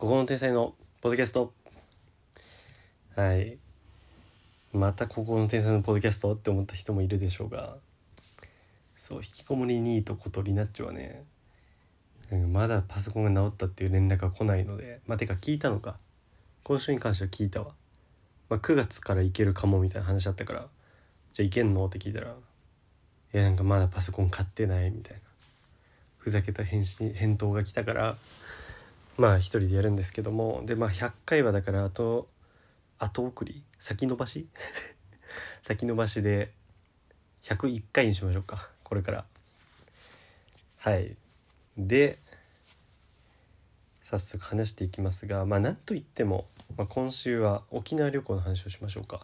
ここの天才のポッドキャスト。はい。またここの天才のポッドキャストって思った人もいるでしょうが。そう引きこもりニートことリナッチョはね。まだパソコンが治ったっていう連絡が来ないので。まあてか聞いたのか。今週に関しては聞いたわ、まあ、9月から行けるかもみたいな話だったから。じゃあ行けんの？って聞いたら。いやなんかまだパソコン買ってないみたいな。ふざけた返信返答が来たから。まあ一人でやるんですけども。でまあ100回はだからあと後送り？先延ばし？先延ばしで101回にしましょうか。これから。はい。で早速話していきますがまあなんといっても、まあ、今週は沖縄旅行の話をしましょうか。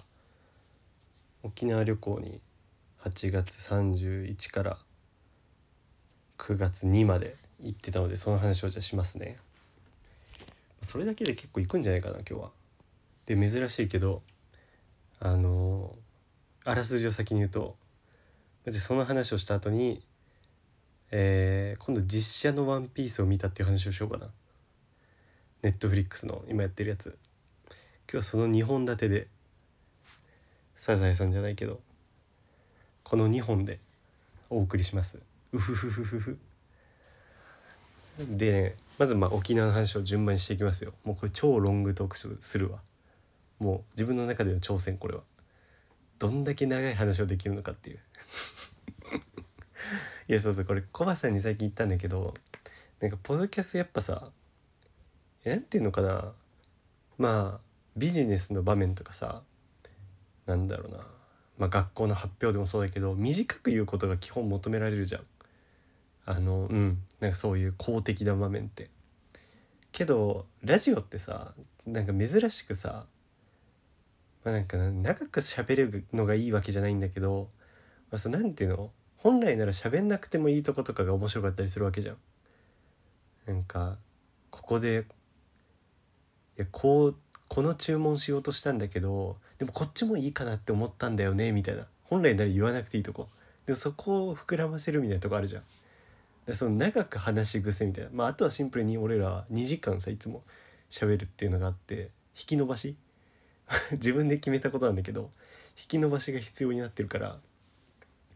沖縄旅行に8月31から9月2まで行ってたのでその話をじゃあしますね。それだけで結構行くんじゃないかな今日は。で珍しいけどあのあらすじを先に言うとその話をした後にえー、今度実写の「ワンピースを見たっていう話をしようかな。ネットフリックスの今やってるやつ。今日はその2本立てでサザエさんじゃないけどこの2本でお送りします。うふふふふふで、まずまあ沖縄の話を順番にしていきますよ。もうこれ超ロングトークするわ。もう自分の中での挑戦これは。どんだけ長い話をできるのかっていう。いやそうそうこれコバさんに最近言ったんだけどなんかポドキャストやっぱさ何て言うのかな。まあビジネスの場面とかさなんだろうな。まあ学校の発表でもそうだけど短く言うことが基本求められるじゃん。あのうんなんかそういう公的な場面って。けどラジオってさなんか珍しくさ、まあ、なんか長く喋るのがいいわけじゃないんだけど、まあ、そなんていうの？本来なら喋んなくてもいいとことかが面白かったりするわけじゃん。なんかここでいやこうこの注文しようとしたんだけどでもこっちもいいかなって思ったんだよねみたいな本来なら言わなくていいとこでもそこを膨らませるみたいなとこあるじゃん。でその長く話し癖みたいな。まああとはシンプルに俺ら2時間さいつも喋るっていうのがあって引き伸ばし。自分で決めたことなんだけど引き伸ばしが必要になってるから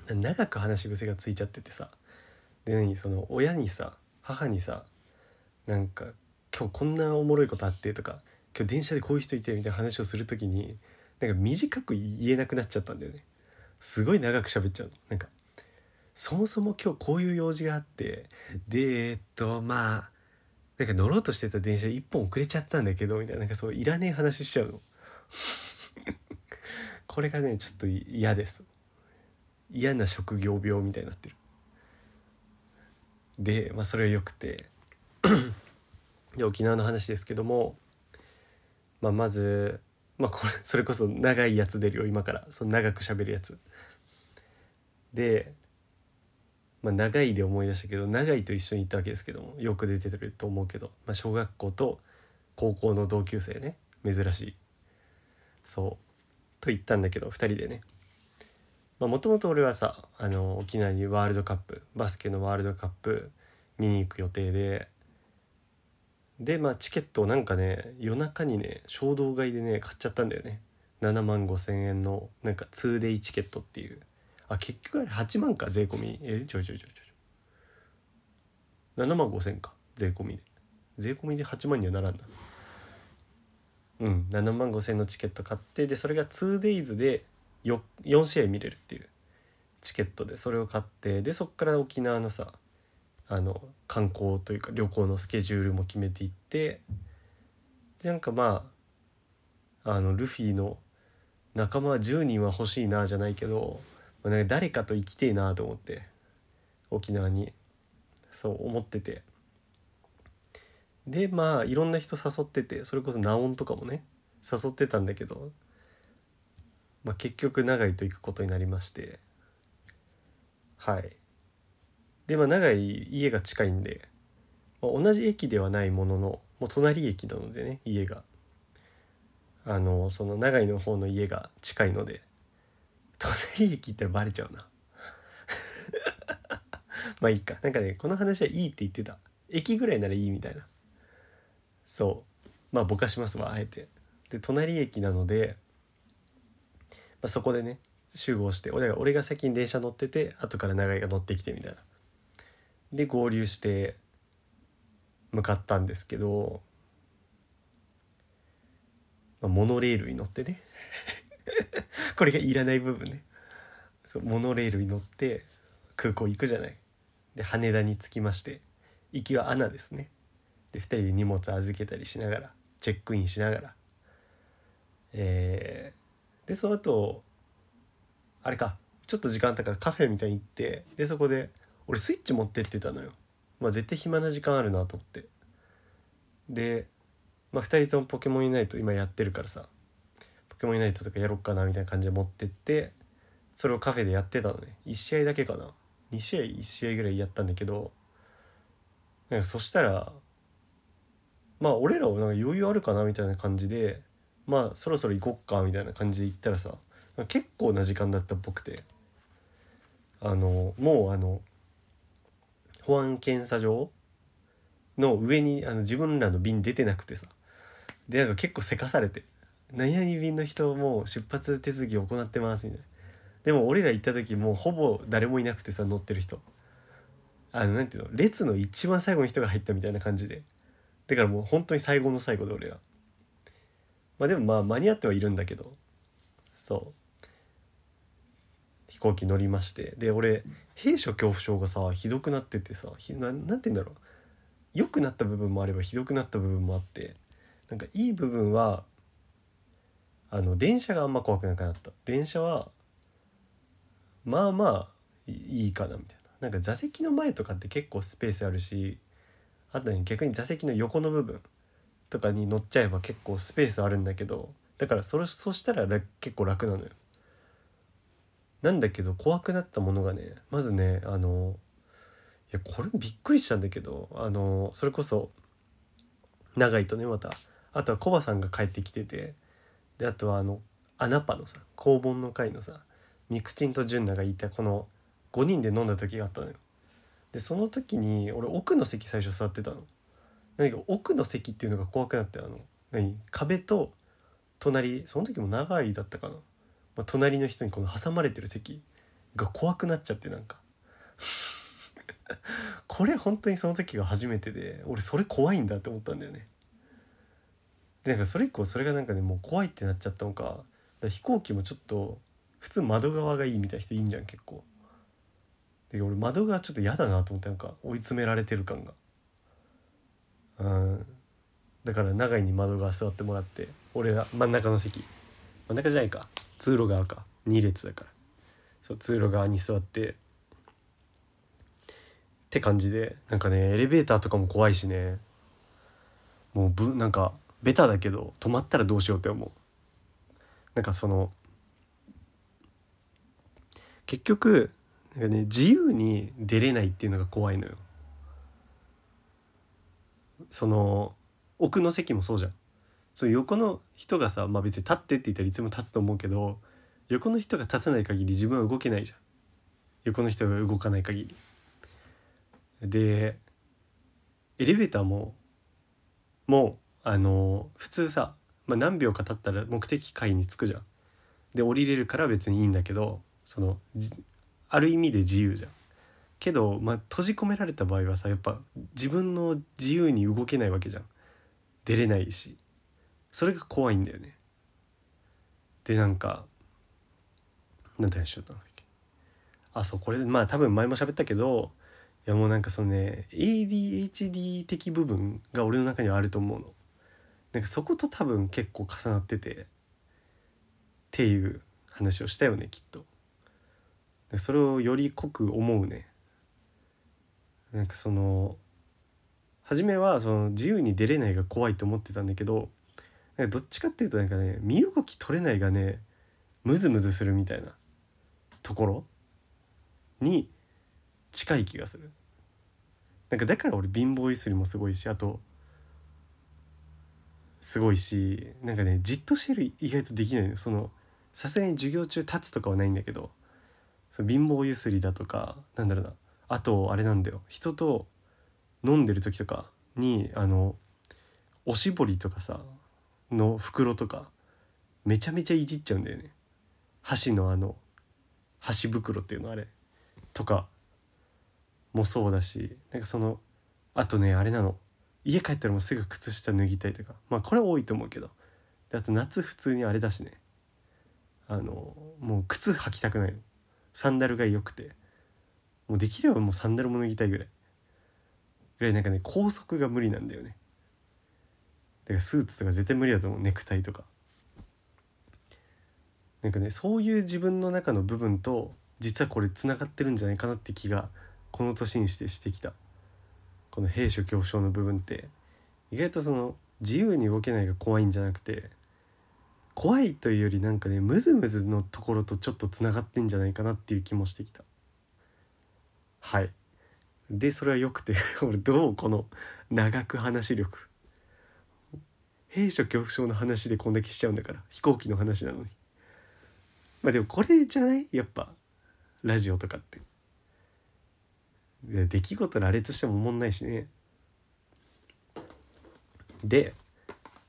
長く話し癖がついちゃっててさ。で何その親にさ母にさなんか今日こんなおもろいことあってとか今日電車でこういう人いてみたいな話をする時になんか短く言えなくなっちゃったんだよね。すごい長く喋っちゃうなんかそもそも今日こういう用事があってでえっとまあなんか乗ろうとしてた電車1本遅れちゃったんだけどみたいななんかそういらねえ話しちゃうの。これがねちょっと嫌です。嫌な職業病みたいになってる。でまあそれはよくて。で沖縄の話ですけども、まあ、まず、まあ、これそれこそ長いやつ出るよ今から。その長く喋るやつ。で、まあ、長いで思い出したけど長いと一緒に行ったわけですけどもよく出てると思うけど、まあ、小学校と高校の同級生ね珍しい。そう。と言ったんだけど2人でね。もともと俺はさあの沖縄にワールドカップバスケのワールドカップ見に行く予定ででまあチケットをなんかね夜中にね衝動買いでね買っちゃったんだよね。7万5千円のなんか2デイチケットっていう。あ結局あれ8万か税込み。えちょいちょいちょいちょい。7万5千か税込みで。税込みで8万にはならんだうん7万5千のチケット買ってでそれが 2days で 4, 4試合見れるっていう。チケットでそれを買ってでそっから沖縄のさあの観光というか旅行のスケジュールも決めていってでなんかまああのルフィの仲間10人は欲しいなじゃないけど、なんか誰かと行きてえなと思って沖縄に。そう思ってて。でまあいろんな人誘っててそれこそナオンとかもね誘ってたんだけどまあ、結局長井と行くことになりまして。はい。でまあ長井家が近いんで、まあ、同じ駅ではないもののもう隣駅なのでね家が。あのその長井の方の家が近いので。隣駅ってバレちゃうな。まあいいか。なんかねこの話はいいって言ってた。駅ぐらいならいいみたいな。そう。まあぼかしますわあえて。で隣駅なので、まあ、そこでね集合して俺が俺が先に電車乗ってて後から長井が乗ってきてみたいな。で合流して向かったんですけど、まあ、モノレールに乗ってね。これがいらない部分ね。そうモノレールに乗って空港行くじゃない。で羽田に着きまして行きはアナですね。で2人で荷物預けたりしながらチェックインしながら。えー、でその後あれかちょっと時間あったからカフェみたいに行ってでそこで俺スイッチ持ってってたのよ。まあ絶対暇な時間あるなと思って。で、まあ、2人ともポケモンユナイト今やってるからさポケモンユナイトとかやろっかなみたいな感じで持ってってそれをカフェでやってたのね。1試合だけかな。2試合1試合ぐらいやったんだけどなんかそしたらまあ俺らはなんか余裕あるかなみたいな感じでまあそろそろ行こっかみたいな感じで行ったらさ結構な時間だったっぽくて。あのもうあの保安検査場の上にあの自分らの便出てなくてさ。でなんか結構せかされて「何々便の人もう出発手続き行ってます」みたいな。でも俺ら行った時もうほぼ誰もいなくてさ乗ってる人。あのなんていうの列の一番最後の人が入ったみたいな感じで。だからもう本当に最後の最後で俺ら。まあでもまあ間に合ってはいるんだけど。そう。飛行機乗りまして。で俺兵所恐怖症がさひどくなっててさひななんて言うんだろう。良くなった部分もあればひどくなった部分もあって。なんかいい部分はあの電車があんま怖くなくなった。電車はまあまあいいかなみたいな。なんか座席の前とかって結構スペースあるしあとね逆に座席の横の部分とかに乗っちゃえば結構スペースあるんだけどだからそれそしたら結構楽なのよ。なんだけど怖くなったものがねまずねあのいやこれびっくりしたんだけどあのそれこそ長井とねまた。あとはコバさんが帰ってきててであとはあのアナパのさ肛門の会のさミクチンと純奈がいたこの5人で飲んだ時があったのよ。でその時に俺奥の席最初座ってたの。何か奥の席っていうのが怖くなってあの何？壁と隣その時も長いだったかな、まあ、隣の人にこの挟まれてる席が怖くなっちゃってなんか これ本当にその時が初めてで俺それ怖いんだって思ったんだよね。なんかそれ以降それがなんかねもう怖いってなっちゃったのか飛行機もちょっと普通窓側がいいみたいな人いいんじゃん結構。で俺窓側ちょっと嫌だなと思ってなんか追い詰められてる感が。うん。だから長井に窓側座ってもらって俺が真ん中の席。真ん中じゃないか。通路側か。2列だから。そう通路側に座ってって感じでなんかねエレベーターとかも怖いしね。もうぶなんかベタだけど止まったらどうしようって思う。なんかその結局なんかね自由に出れないっていうのが怖いのよ。その奥の席もそうじゃん。そう横の人がさまあ別に立ってって言ったらいつも立つと思うけど横の人が立たない限り自分は動けないじゃん。横の人が動かない限り。でエレベーターももうあの普通さ、まあ、何秒か経ったら目的階に着くじゃん。で降りれるから別にいいんだけどそのある意味で自由じゃん。けど、まあ、閉じ込められた場合はさやっぱ自分の自由に動けないわけじゃん。出れないし。それが怖いんだよね。でなんか何て話しよったんだっけ。あそうこれまあ多分前も喋ったけどいやもうなんかそのね ADHD 的部分が俺の中にはあると思うの。なんかそこと多分結構重なっててっていう話をしたよねきっと。それをより濃く思うね。なんかその初めはその自由に出れないが怖いと思ってたんだけどなんかどっちかっていうとなんかね身動き取れないがねムズムズするみたいなところに近い気がする。なんかだから俺貧乏ゆすりもすごいしあとすごいしなんかねじっとしてる意外とできないのそのさすがに授業中立つとかはないんだけどその貧乏ゆすりだとかなんだろうな。あとあれなんだよ。人と飲んでる時とかにあのおしぼりとかさの袋とかめちゃめちゃいじっちゃうんだよね。箸のあの箸袋っていうのあれ。とかもそうだしなんかそのあとねあれなの。家帰ったらもうすぐ靴下脱ぎたいとか。まあこれは多いと思うけど。であと夏普通にあれだしね。あのもう靴履きたくないの。サンダルが良くて。もうできればもうサンダルも脱ぎたいぐらい。ぐらいなんかね高速が無理なんだよね。だからスーツとか絶対無理だと思う。ネクタイとか。なんかねそういう自分の中の部分と実はこれつながってるんじゃないかなって気がこの年にしてしてきた。この兵所恐怖症の部分って意外とその自由に動けないが怖いんじゃなくて怖いというよりなんかねムズムズのところとちょっとつながってんじゃないかなっていう気もしてきた。はい。でそれはよくて 俺どうこの長く話力。兵所恐怖症の話でこんだけしちゃうんだから飛行機の話なのに。まあでもこれじゃない？やっぱラジオとかって。出来事羅列してもおもんないしね。で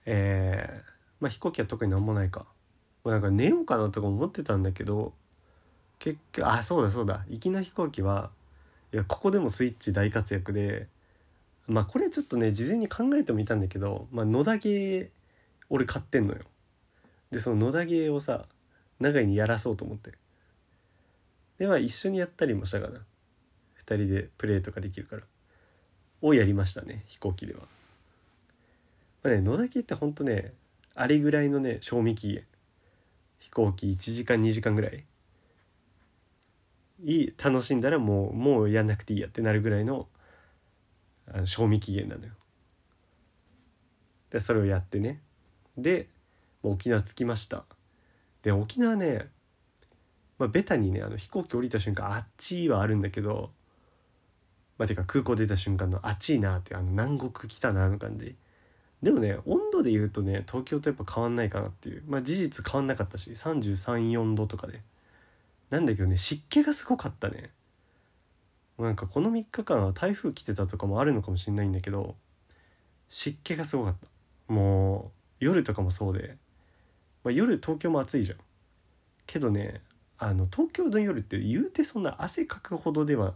えー、まあ飛行機は特になんもないか、まあ、なんか寝ようかなとか思ってたんだけど結局あそうだそうだ。行きの飛行機はいやここでもスイッチ大活躍でまあこれちょっとね事前に考えてもいたんだけど、まあ、野田ゲー俺買ってんのよ。でその野田ゲーをさ長井にやらそうと思って。では一緒にやったりもしたかな。2人でプレーとかできるからをやりましたね飛行機では。まあね野田家ってほんとねあれぐらいのね賞味期限飛行機1時間2時間ぐらいいい楽しんだらもうもうやんなくていいやってなるぐらいのあの賞味期限なのよ。でそれをやってねでもう沖縄着きました。で沖縄ねまあベタにねあの飛行機降りた瞬間あっちはあるんだけどまあてか空港出た瞬間のあっちいなってあの南国来たなの感じ。でもね温度で言うとね東京とやっぱ変わんないかなっていう。まあ事実変わんなかったし334度とかで。なんだけどね湿気がすごかったね。なんかこの3日間は台風来てたとかもあるのかもしれないんだけど湿気がすごかった。もう夜とかもそうで、まあ、夜東京も暑いじゃん。けどねあの東京の夜って言うてそんな汗かくほどでは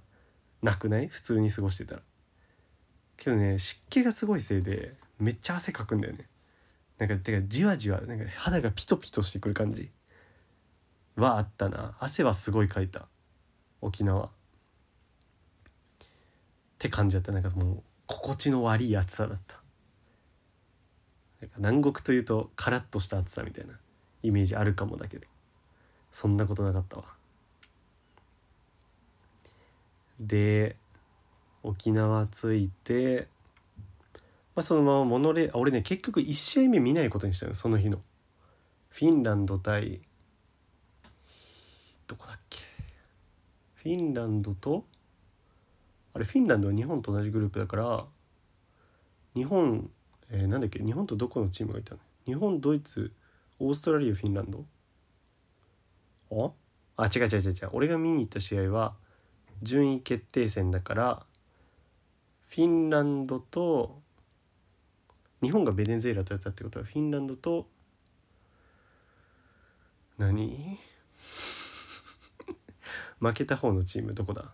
なくない？普通に過ごしてたら。けどね湿気がすごいせいでめっちゃ汗かくんだよね。なんかてかじわじわなんか肌がピトピトしてくる感じ。はあったな。汗はすごいかいた。沖縄。って感じだった。なんかもう心地の悪い暑さだった。なんか南国というとカラッとした暑さみたいなイメージあるかもだけど。そんなことなかったわ。で沖縄着いて、まあ、そのままモノレ俺ね結局1試合目見ないことにしたのその日の。フィンランド対どこだっけ。フィンランドとあれフィンランドは日本と同じグループだから日本、えー、なんだっけ日本とどこのチームがいたの。日本ドイツオーストラリアフィンランド。あ？あ違う違う違う違う。俺が見に行った試合は順位決定戦だからフィンランドと日本がベネズエラとやったってことはフィンランドと何？負けた方のチームどこだ？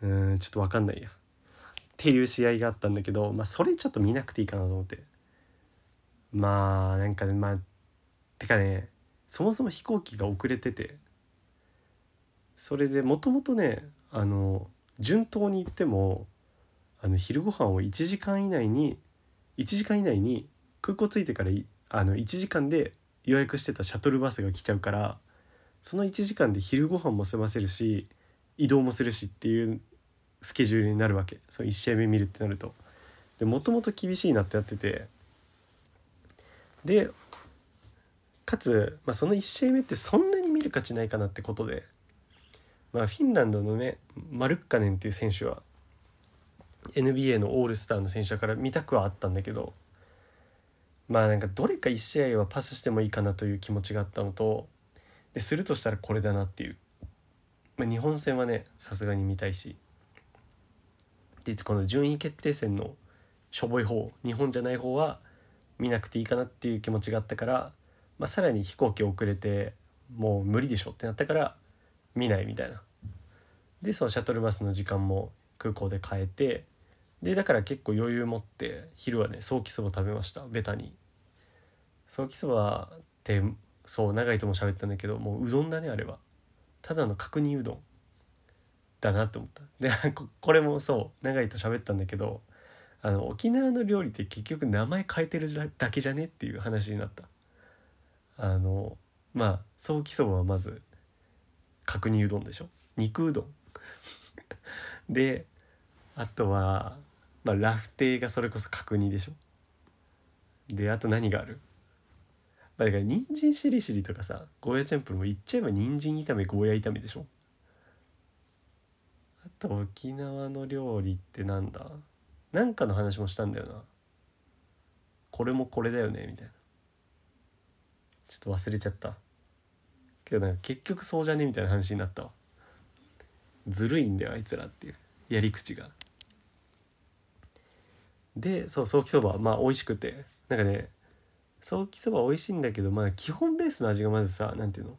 うんちょっと分かんないや。っていう試合があったんだけどまあそれちょっと見なくていいかなと思って。まあなんかまあてかねそもそも飛行機が遅れててそれでもともとねあの順当に行ってもあの昼ご飯を1時間以内に1時間以内に空港着いてからあの1時間で予約してたシャトルバスが来ちゃうからその1時間で昼ご飯も済ませるし移動もするしっていうスケジュールになるわけその1試合目見るってなると。でもともと厳しいなってやっててでかつ、まあ、その1試合目ってそんなに見る価値ないかなってことで、まあ、フィンランドのねマルッカネンっていう選手は NBA のオールスターの選手だから見たくはあったんだけどまあなんかどれか1試合はパスしてもいいかなという気持ちがあったのとでするとしたらこれだなっていう、まあ、日本戦はねさすがに見たいし。でこの順位決定戦のしょぼい方日本じゃない方は見なくていいかなっていう気持ちがあったから、まあ、さらに飛行機遅れてもう無理でしょってなったから見ないみたいな。でそのシャトルバスの時間も空港で変えてでだから結構余裕持って昼はねソーキそば食べましたベタに。ソーキそばってそう長いとも喋ったんだけどもううどんだねあれは。ただの角煮うどんだなって思ったで これもそう長いと喋ったんだけどあの沖縄の料理って結局名前変えてるだけじゃねっていう話になったあのまあ早期そばはまず角煮うどんでしょ？肉うどん。であとは、まあ、ラフテーがそれこそ角煮でしょ？であと何がある？まあ、だから人参しりしりとかさゴーヤチャンプルも言っちゃえば人参炒めゴーヤ炒めでしょ？あと沖縄の料理ってなんだ？なんかの話もしたんだよな。これもこれだよねみたいな。ちょっと忘れちゃった。けどなんか結局そうじゃねみたいな話になったわ。ずるいんだよあいつらっていう。やり口が。でそうソーキそば。まあ美味しくて。なんかねソーキそば美味しいんだけどまあ基本ベースの味がまずさ何ていうの？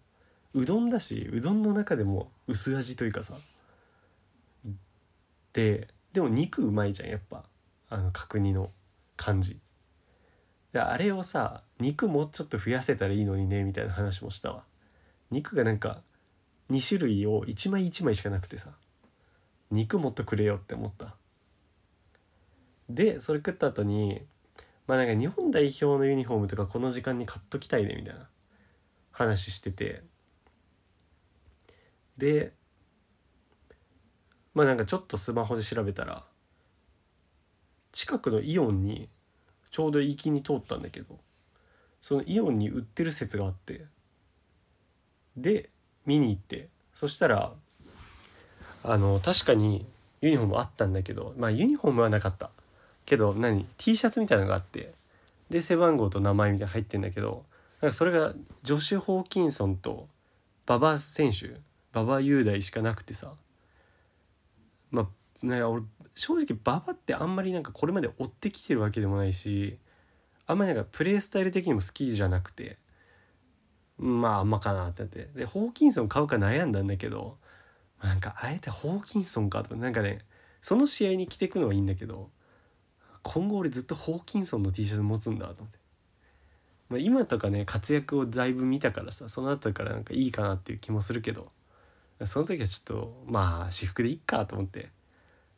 うどんだしうどんの中でも薄味というかさ。ででも肉うまいじゃんやっぱ。あの角煮の感じ。であれをさ肉もうちょっと増やせたらいいのにねみたいな話もしたわ。肉がなんか2種類を1枚1枚しかなくてさ。肉もっとくれよって思った。でそれ食った後にまあなんか日本代表のユニフォームとかこの時間に買っときたいねみたいな。話してて。でまあなんかちょっとスマホで調べたら近くのイオンにちょうど行きに通ったんだけど。そのイオンに売ってる説があって。で見に行って。そしたらあの確かにユニフォームあったんだけどまあユニフォームはなかった。けど何？T シャツみたいなのがあって。で背番号と名前みたいな入ってんだけどなんかそれがジョシュ・ホーキンソンと馬場選手馬場雄大しかなくてさ。まあなんか俺正直馬場ってあんまりなんかこれまで追ってきてるわけでもないしあんまりなんかプレースタイル的にも好きじゃなくてまああんまかなってなって。でホーキンソン買うか悩んだんだけどなんかあえてホーキンソンかとかなんかねその試合に着てくのはいいんだけど今後俺ずっとホーキンソンの T シャツ持つんだと思って、まあ、今とかね活躍をだいぶ見たからさその後からなんかいいかなっていう気もするけどその時はちょっとまあ私服でいっかと思って。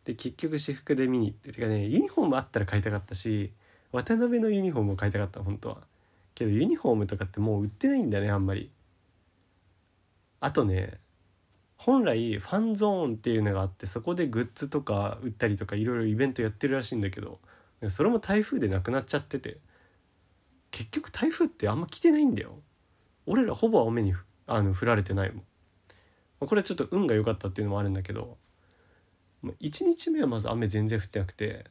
で結局私服で見に行って。てかねユニフォームあったら買いたかったし渡辺のユニフォームを買いたかった本当は。けどユニフォームとかってもう売ってないんだねあんまり。あとね本来ファンゾーンっていうのがあってそこでグッズとか売ったりとかいろいろイベントやってるらしいんだけどそれも台風でなくなっちゃってて。結局台風ってあんま来てないんだよ。俺らほぼ雨にあの降られてないもん。これはちょっと運が良かったっていうのもあるんだけど1日目はまず雨全然降ってなくて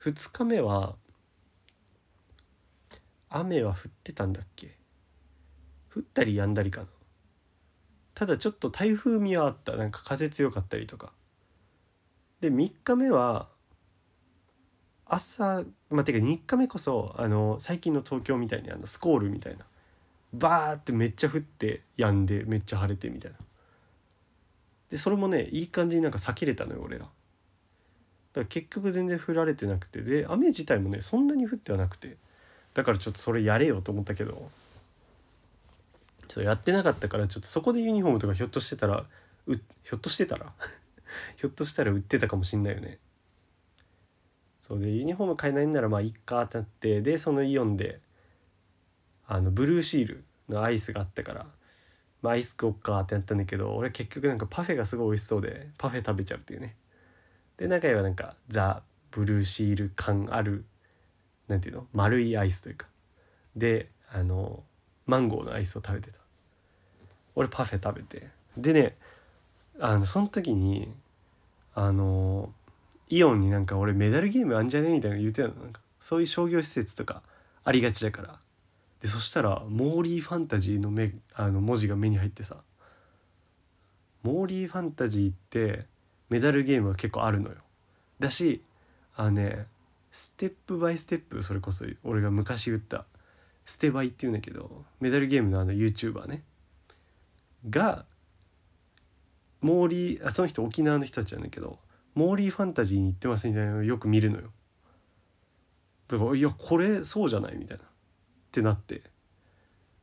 2日目は雨は降ってたんだっけ？降ったりやんだりかな。ただちょっと台風味はあった。なんか風強かったりとか。で3日目は朝まあてか3日目こそあの最近の東京みたいにあのスコールみたいな。バーってめっちゃ降ってやんでめっちゃ晴れてみたいな。でそれもねいい感じになんか避けれたのよ俺ら。だから結局全然降られてなくて。で雨自体もねそんなに降ってはなくて。だからちょっとそれやれよと思ったけど。そうやってなかったからちょっとそこでユニフォームとかひょっとしてたらうひょっとしてたら？ひょっとしたら売ってたかもしんないよね。そうでユニフォーム買えないんならまあいっかってなってでそのイオンであのブルーシールのアイスがあったからまあ、アイス食おっかってなったんだけど俺結局なんかパフェがすごい美味しそうでパフェ食べちゃうっていうね。で中にはなんかザ・ブルーシール感あるなんていうの？丸いアイスというか。であのマンゴーのアイスを食べてた。俺パフェ食べて。でねあのその時にあのイオンになんか俺メダルゲームあんじゃねえみたいな言ってたの。なんかそういう商業施設とかありがちだから。でそしたら「モーリーファンタジーの目」あの文字が目に入ってさ。モーリーファンタジーってメダルゲームは結構あるのよ。だしあのねステップバイステップそれこそ俺が昔言ったステバイっていうんだけどメダルゲームのあの YouTuber ね。がモーリーあその人沖縄の人たちなんだけどモーリーファンタジーに行ってますみたいなのをよく見るのよ。だからいやこれそうじゃない？みたいな。ってなって。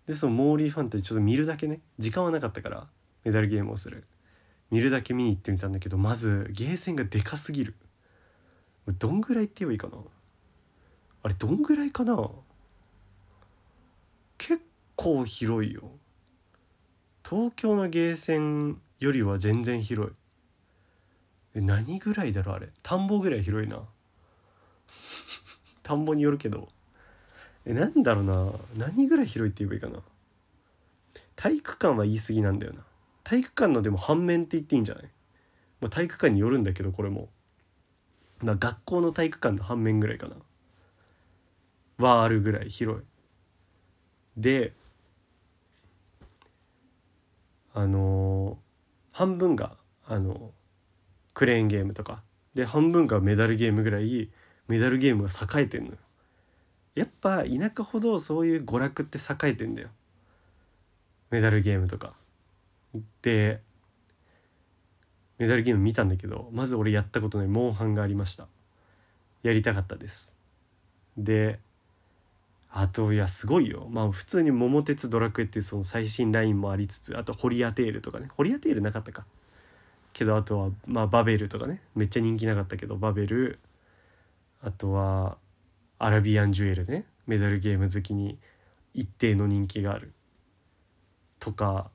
でそのモーリーファンタジーちょっと見るだけね。時間はなかったからメダルゲームをする。見るだけ見に行ってみたんだけどまずゲーセンがでかすぎる。どんぐらいって言えばいいかな？あれどんぐらいかな？結構広いよ。東京のゲーセンよりは全然広い。え何ぐらいだろうあれ？田んぼぐらい広いな。田んぼによるけど。えなんだろうな。何ぐらい広いって言えばいいかな？体育館は言い過ぎなんだよな。体育館のでも反面って言っていいんじゃない、まあ、体育館によるんだけどこれも。ま学校の体育館の反面ぐらいかな。はあるぐらい広い。であのー、半分があのクレーンゲームとか。で半分がメダルゲームぐらいメダルゲームが栄えてんのよ。やっぱ田舎ほどそういう娯楽って栄えてんだよ。メダルゲームとか。でメダルゲーム見たんだけどまず俺やったことないモンハンがありました。やりたかったです。であといやすごいよ。まあ普通に「桃鉄ドラクエ」っていうその最新ラインもありつつあとホリアテールとかね。ホリアテールなかったか。けどあとはまあバベルとかね。めっちゃ人気なかったけどバベル。あとはアラビアンジュエルね。メダルゲーム好きに一定の人気がある。とか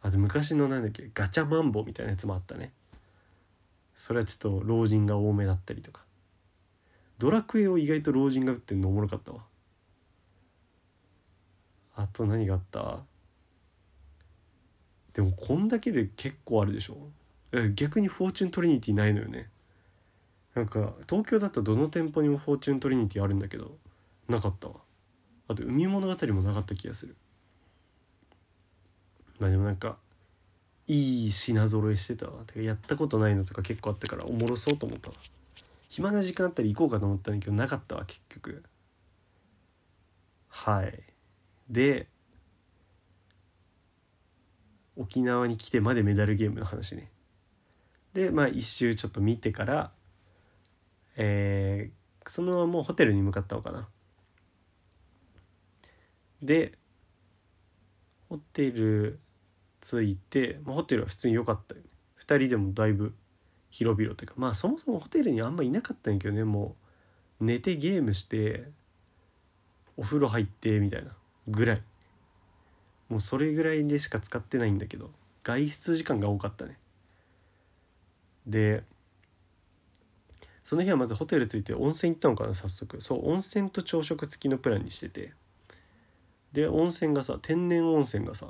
あと昔のなんだっけガチャマンボみたいなやつもあったね。それはちょっと老人が多めだったりとか。ドラクエを意外と老人が打ってんのおもろかったわ。あと何があった？でもこんだけで結構あるでしょ。逆にフォーチュントリニティないのよね。なんか東京だとどの店舗にもフォーチュントリニティあるんだけどなかったわ。あと海物語もなかった気がする。まあでもなんかいい品揃えしてたわ。てかやったことないのとか結構あったからおもろそうと思ったわ。暇な時間あったら行こうかと思ったんだけどなかったわ結局。はい。で沖縄に来てまでメダルゲームの話ね。でまあ一周ちょっと見てからえー、そのままもうホテルに向かったのかな。でホテル着いて、まあ、ホテルは普通に良かったよね。2人でもだいぶ広々というか。まあそもそもホテルにあんまいなかったんやけどね。もう寝てゲームしてお風呂入ってみたいなぐらい。もうそれぐらいでしか使ってないんだけど外出時間が多かったね。でその日はまずホテル着いて温泉行ったのかな早速。そう温泉と朝食付きのプランにしてて。で温泉がさ天然温泉がさ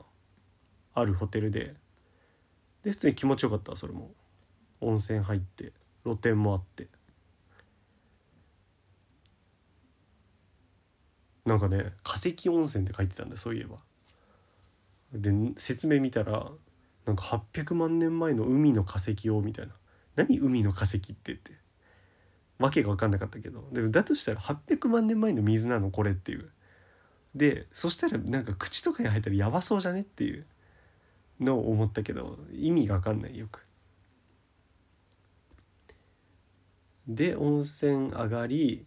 あるホテルで。で普通に気持ちよかったそれも。温泉入って露天もあって。なんかね化石温泉って書いてたんだそういえば。で説明見たらなんか800万年前の海の化石をみたいな。何海の化石ってって。わけが分かんなかったけど。でもだとしたら800万年前の水なのこれっていう。でそしたらなんか口とかに入ったらやばそうじゃねっていう。のを思ったけど意味が分かんないよく。で温泉上がり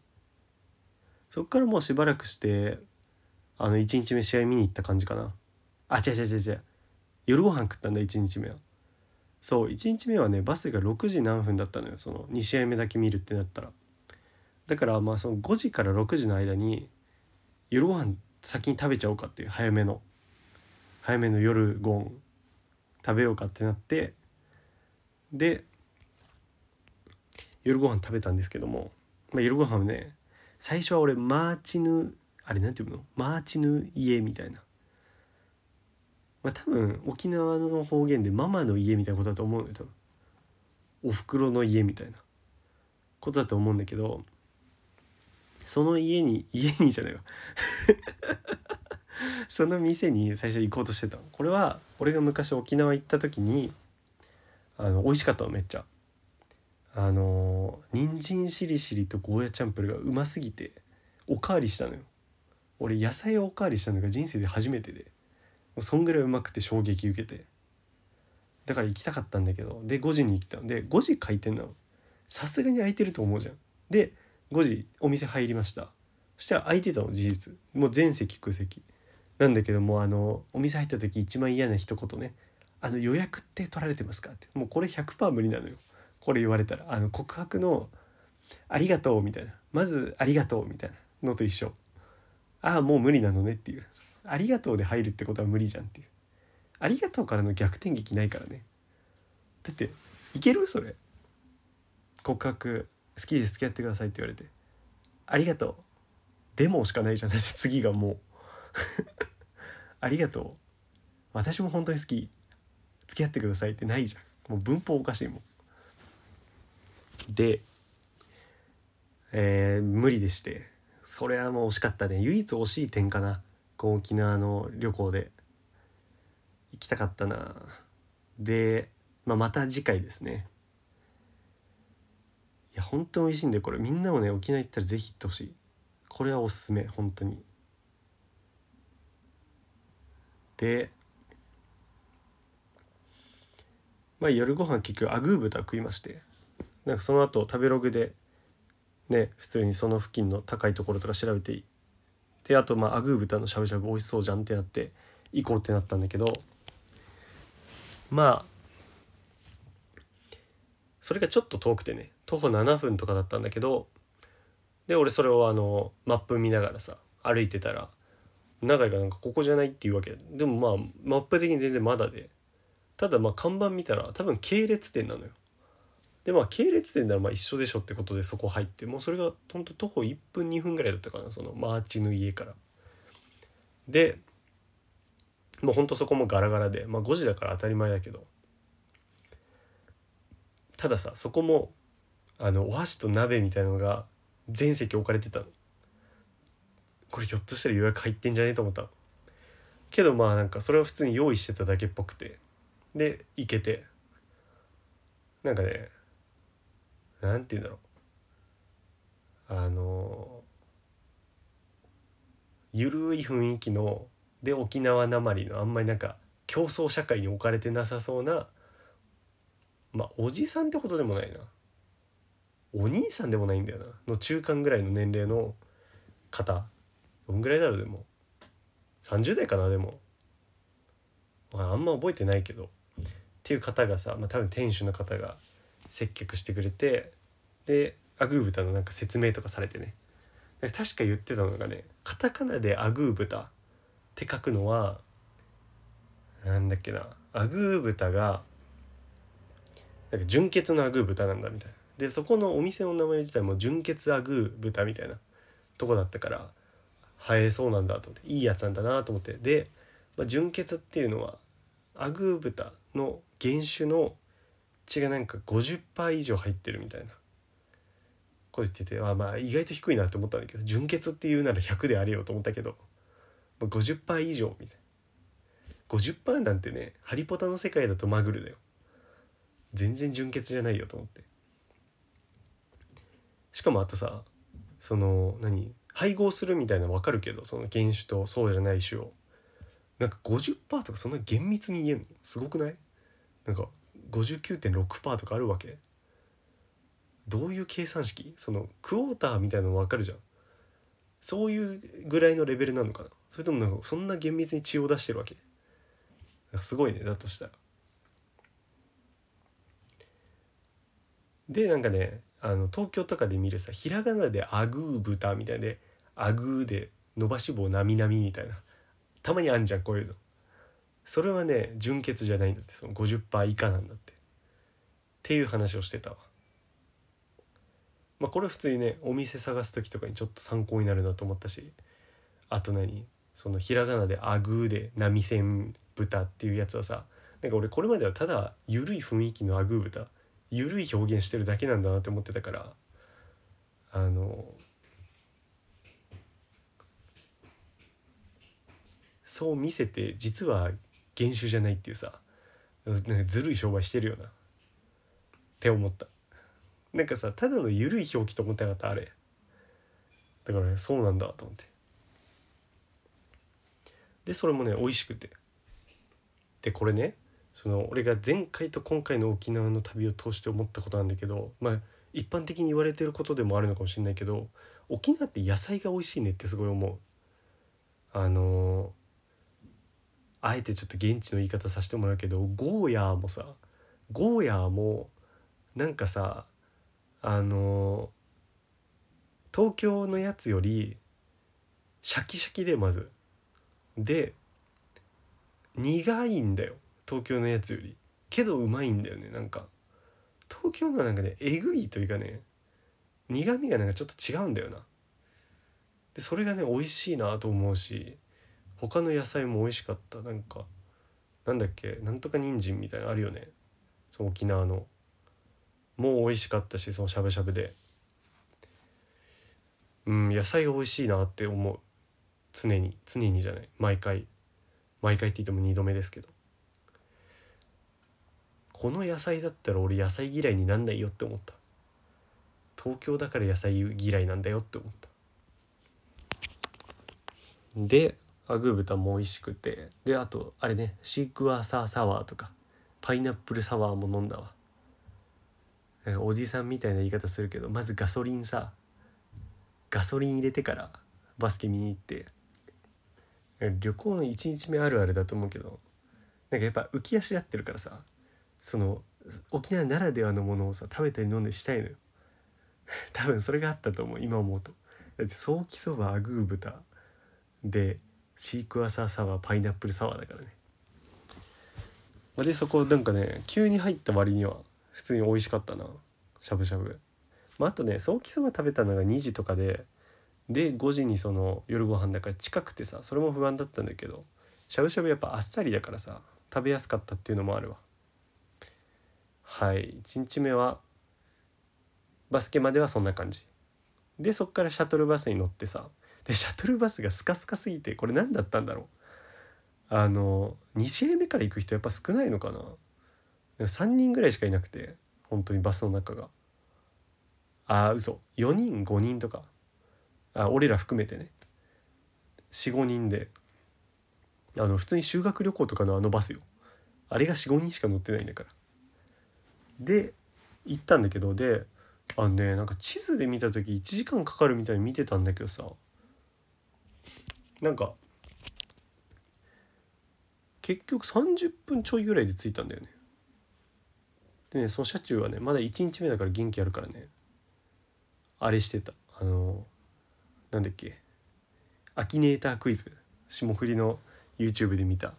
そっからもうしばらくしてあの1日目試合見に行った感じかな。あ違う違う違う違う。夜ご飯食ったんだ1日目は。そう1日目はねバスが6時何分だったのよ。その2試合目だけ見るってなったら。だからまあその5時から6時の間に夜ご飯先に食べちゃおうかっていう早めの。早めの夜ごん食べようかってなってで夜ご飯食べたんですけども、まあ、夜ご飯はね最初は俺マーチヌあれなんていうの？マーチヌ家みたいな。まあ多分沖縄の方言でママの家みたいなことだと思うのよ多分。おふくろの家みたいな。ことだと思うんだけどその家に家にじゃないわ。その店に最初行こうとしてたこれは俺が昔沖縄行った時にあの美味しかったのめっちゃ。あの人参しりしりとゴーヤチャンプルがうますぎておかわりしたのよ。俺野菜をおかわりしたのが人生で初めてで。もうそんぐらいうまくて衝撃受けて。だから行きたかったんだけどで5時に行ったの。で5時開店なの。さすがに空いてると思うじゃん。で5時お店入りました。そしたら空いてたの事実。もう全席空席。なんだけどもあのお店入った時一番嫌な一言ね「あの予約って取られてますか?」って。もうこれ100%無理なのよ。これ言われたら。あの告白の「ありがとう」みたいな。まず「ありがとう」みたいなのと一緒。ああもう無理なのねっていう「ありがとう」で入るってことは無理じゃんっていう「ありがとう」からの逆転劇ないからね。だっていける？それ。告白好きです。付き合ってくださいって言われて「ありがとう」でもしかないじゃんだって次がもう。ありがとう。私も本当に好き。付き合ってくださいってないじゃん。もう文法おかしいもん。でえー、無理でして。それはもう惜しかったね。唯一惜しい点かな。こう沖縄の旅行で。行きたかったな。で、まあ、また次回ですね。いや本当に美味しいんでこれ。みんなもね沖縄行ったら是非行ってほしい。これはおすすめ本当に。でまあ夜ご飯結局アグー豚食いましてなんかその後食べログでね普通にその付近の高いところとか調べてであとまあアグー豚のしゃぶしゃぶ美味しそうじゃんってなって行こうってなったんだけどまあそれがちょっと遠くてね徒歩7分とかだったんだけどで俺それをあのマップ見ながらさ歩いてたら永井がなんかここじゃないっていうわけ。でもまあマップ的に全然まだで。ただまあ看板見たら多分系列店なのよ。でまあ系列店ならまあ一緒でしょってことでそこ入って。もうそれがほんと徒歩1分2分ぐらいだったかな。そのマーチの家から。でもうほんとそこもガラガラで。まあ5時だから当たり前だけど。たださそこもあのお箸と鍋みたいなのが全席置かれてたの。これひょっとしたら予約入ってんじゃねえと思ったけどまあなんかそれは普通に用意してただけっぽくて。で行けて。なんかねなんて言うんだろう。あのゆるい雰囲気ので沖縄なまりのあんまりなんか競争社会に置かれてなさそうなまあおじさんってことでもないな。お兄さんでもないんだよな。の中間ぐらいの年齢の方。どんぐらいだろうでも。30代かなでも。あんま覚えてないけど。っていう方がさ、まあ、多分店主の方が接客してくれてでアグー豚のなんか説明とかされてね。確か言ってたのがねカタカナでアグー豚って書くのはなんだっけなアグー豚がなんか純血のアグー豚なんだみたいな。でそこのお店の名前自体も純血アグー豚みたいなとこだったから生えそうなんだと思っていいやつなんだなと思って。で、まあ、純血っていうのはアグー豚の原種の血がなんか50%以上入ってるみたいな。こと言っててあまあ意外と低いなって思ったんだけど純血っていうなら100であれよと思ったけど、まあ、50%以上みたいな。50%なんてねハリポタの世界だとマグルだよ。全然純血じゃないよと思って。しかもあとさその何？配合するみたいなの分かるけどその原種とそうじゃない種を。なんか50%とかそんな厳密に言えんの？すごくない？なんか59.6%とかあるわけ？どういう計算式？そのクォーターみたいなの分かるじゃん。そういうぐらいのレベルなのかな？それともなんかそんな厳密に血を出してるわけ？すごいねだとしたら。でなんかねあの東京とかで見るさひらがなで「あぐー豚」みたいで「あぐー」で伸ばし棒なみなみみたいなたまにあんじゃんこういうの。それはね純血じゃないんだってその50%以下なんだって。っていう話をしてたわ。まあこれ普通にねお店探す時とかにちょっと参考になるなと思ったしあと何？そのひらがなで「あぐー」で「波線豚」っていうやつはさなんか俺これまではただ緩い雰囲気のあぐー豚緩い表現してるだけなんだなって思ってたからあのそう見せて実は原種じゃないっていうさなんかずるい商売してるよなって思った。なんかさただの緩い表記と思ってなかった？あれ。だからねそうなんだと思って。でそれもね美味しくて。でこれねその俺が前回と今回の沖縄の旅を通して思ったことなんだけどまあ一般的に言われてることでもあるのかもしれないけど沖縄って野菜が美味しいねってすごい思う。あのあえてちょっと現地の言い方させてもらうけどゴーヤーもさゴーヤーもなんかさあの東京のやつよりシャキシャキでまず。で苦いんだよ。東京のやつより。けどうまいんだよねなんか。東京のなんかねえぐいというかね苦みがなんかちょっと違うんだよな。でそれがね美味しいなと思うし他の野菜も美味しかった。なんかなんだっけなんとか人参みたいなのあるよね。その沖縄の。もう美味しかったしそのしゃぶしゃぶで。うん野菜が美味しいなって思う。常に。常にじゃない。毎回。毎回って言っても2度目ですけど。この野菜だったら俺野菜嫌いになんないよって思った。東京だから野菜嫌いなんだよって思った。でアグー豚も美味しくて。であとあれねシークワーサーサワーとかパイナップルサワーも飲んだわ。おじさんみたいな言い方するけどまずガソリンさガソリン入れてからバスケ見に行って。旅行の1日目あるあるだと思うけどなんかやっぱ浮き足立ってるからさ。その沖縄ならではのものをさ食べたり飲んだりしたいのよ。多分それがあったと思う今思うと。だってソーキそばアグー豚でシークワーサーサワーパイナップルサワーだからね。でそこなんかね急に入った割には普通に美味しかったな。しゃぶしゃぶ。まあ、あとねソーキそば食べたのが2時とかでで5時にその夜ご飯だから近くてさそれも不安だったんだけどしゃぶしゃぶやっぱあっさりだからさ食べやすかったっていうのもあるわ。はい。1日目はバスケまではそんな感じ。でそっからシャトルバスに乗ってさでシャトルバスがスカスカすぎてこれ何だったんだろう。あの2試合目から行く人やっぱ少ないのかな。3人ぐらいしかいなくて本当にバスの中が。あ嘘。4人5人とか。あ俺ら含めてね。45人で。あの普通に修学旅行とかのあのバスよ。あれが45人しか乗ってないんだから。で行ったんだけどであのねなんか地図で見た時1時間かかるみたいに見てたんだけどさ。なんか結局30分ちょいぐらいで着いたんだよね。でねその車中はねまだ1日目だから元気あるからね。あれしてた。あのなんだっけ。アキネータークイズ。霜降りの YouTube で見た。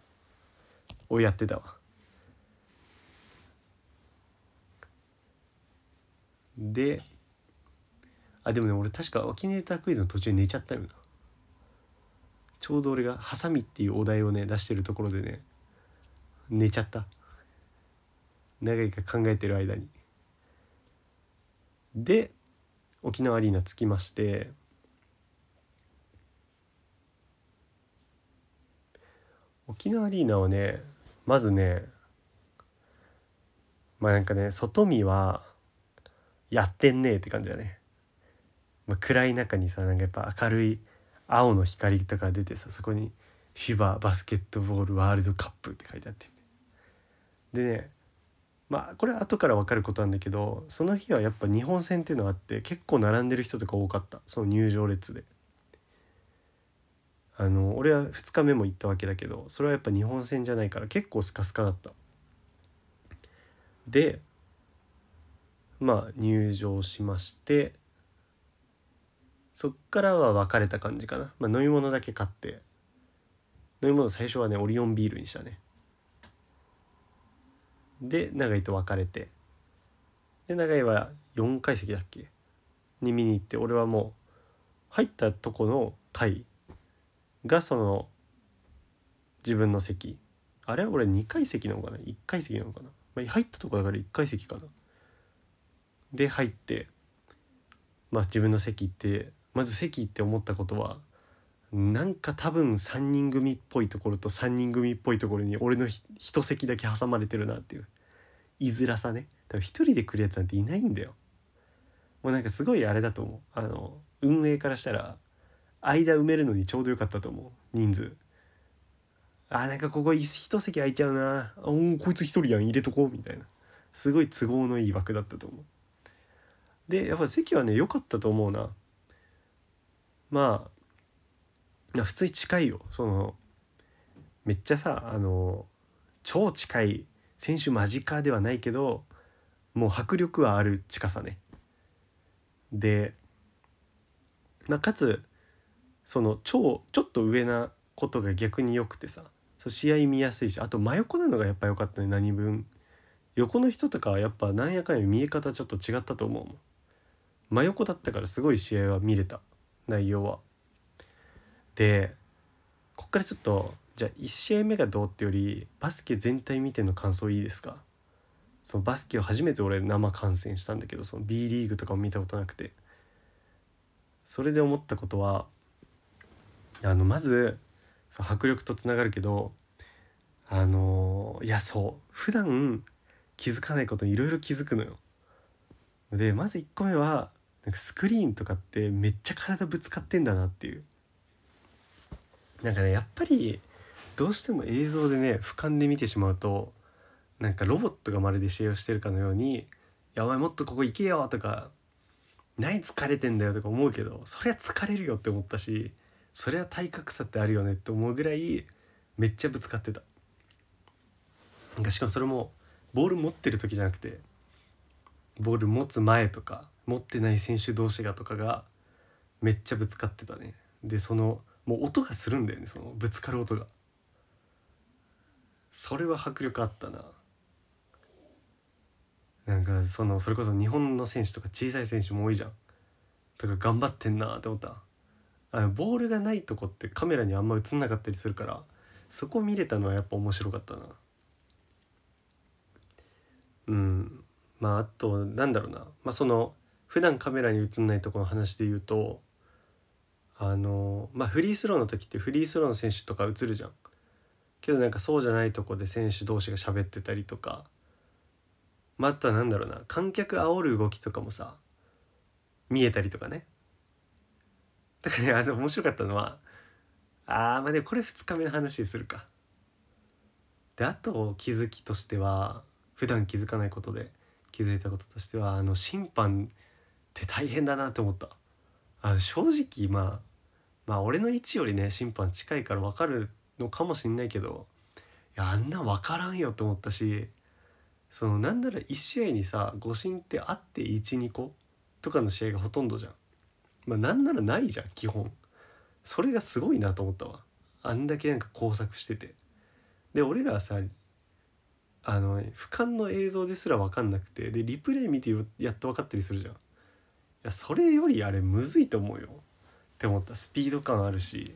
をやってたわ。であでもね俺確かアキネータークイズの途中で寝ちゃったよな。ちょうど俺が「ハサミ」っていうお題をね出してるところでね寝ちゃった。長いか考えてる間に。で沖縄アリーナ着きまして沖縄アリーナはねまずねまあなんかね外見はやってんねえって感じだね、まあ、暗い中にさなんかやっぱ明るい青の光とか出てさそこに「フィババスケットボールワールドカップ」って書いてあって、でねまあこれは後から分かることなんだけどその日はやっぱ日本戦っていうのがあって結構並んでる人とか多かった。その入場列で。あの俺は2日目も行ったわけだけどそれはやっぱ日本戦じゃないから結構スカスカだった。でまあ入場しましてそっからは別れた感じかな、まあ、飲み物だけ買って飲み物最初はねオリオンビールにしたね。で長井と別れてで長井は4階席だっけ？に見に行って俺はもう入ったとこの階がその自分の席。あれ俺2階席なのかな？1階席なのかな、まあ、入ったとこだから1階席かな。で入ってまあ自分の席行ってまず席行って思ったことはなんか多分3人組っぽいところと3人組っぽいところに俺の一席だけ挟まれてるなっていう居づらさね。多分一人で来るやつなんていないんだよ。もうなんかすごいあれだと思う。あの運営からしたら間埋めるのにちょうどよかったと思う。人数。あなんかここ一席空いちゃうな。あおこいつ一人やん。入れとこう。みたいな。すごい都合のいい枠だったと思う。でやっぱ席はね良かったと思うな。まあ普通に近いよ。そのめっちゃさあの超近い選手間近ではないけどもう迫力はある近さね。で、まあ、かつその超ちょっと上なことが逆に良くてさそう試合見やすいしあと真横なのがやっぱ良かったね何分。横の人とかはやっぱなんやかんや見え方ちょっと違ったと思うもん。真横だったからすごい試合は見れた内容は。でこっからちょっとじゃあ1試合目がどうってよりバスケ全体見ての感想いいですか？そのバスケを初めて俺生観戦したんだけどその B リーグとかも見たことなくてそれで思ったことはあのまずそ迫力とつながるけどあのいやそう普段気づかないことにいろいろ気づくのよ。でまず1個目はなんかスクリーンとかってめっちゃ体ぶつかってんだなっていう。なんかねやっぱりどうしても映像でね俯瞰で見てしまうとなんかロボットがまるで試合をしてるかのように「やお前もっとここ行けよ」とか「何疲れてんだよ」とか思うけどそりゃ疲れるよって思ったしそりゃ体格差ってあるよねって思うぐらいめっちゃぶつかってた。なんかしかもそれもボール持ってる時じゃなくてボール持つ前とか持ってない選手同士がとかがめっちゃぶつかってたね。でそのもう音がするんだよねそのぶつかる音が。それは迫力あったな。なんかそのそれこそ日本の選手とか小さい選手も多いじゃん。とか頑張ってんなって思った。あのボールがないとこってカメラにあんま映んなかったりするからそこ見れたのはやっぱ面白かったな。うん。まああとなんだろうな。まあその普段カメラに映んないとこの話で言うとあのまあフリースローの時ってフリースローの選手とか映るじゃん。けどなんかそうじゃないとこで選手同士が喋ってたりとか。まあ、あとは何だろうな。観客煽る動きとかもさ見えたりとかね。だからねあの面白かったのはあーまあでもこれ2日目の話にするか。であと気づきとしては普段気づかないことで気づいたこととしてはあの審判って大変だなって思ったあ正直まあまあ俺の位置よりね審判近いから分かるのかもしんないけどいやあんな分からんよって思ったしそのなんなら1試合にさ誤審ってあって12個とかの試合がほとんどじゃん。まあなんならないじゃん基本。それがすごいなと思ったわ。あんだけなんか工作してて。で俺らはさあの俯瞰の映像ですら分かんなくてでリプレイ見てやっと分かったりするじゃん。いやそれよりあれむずいと思うよ。って思った。スピード感あるし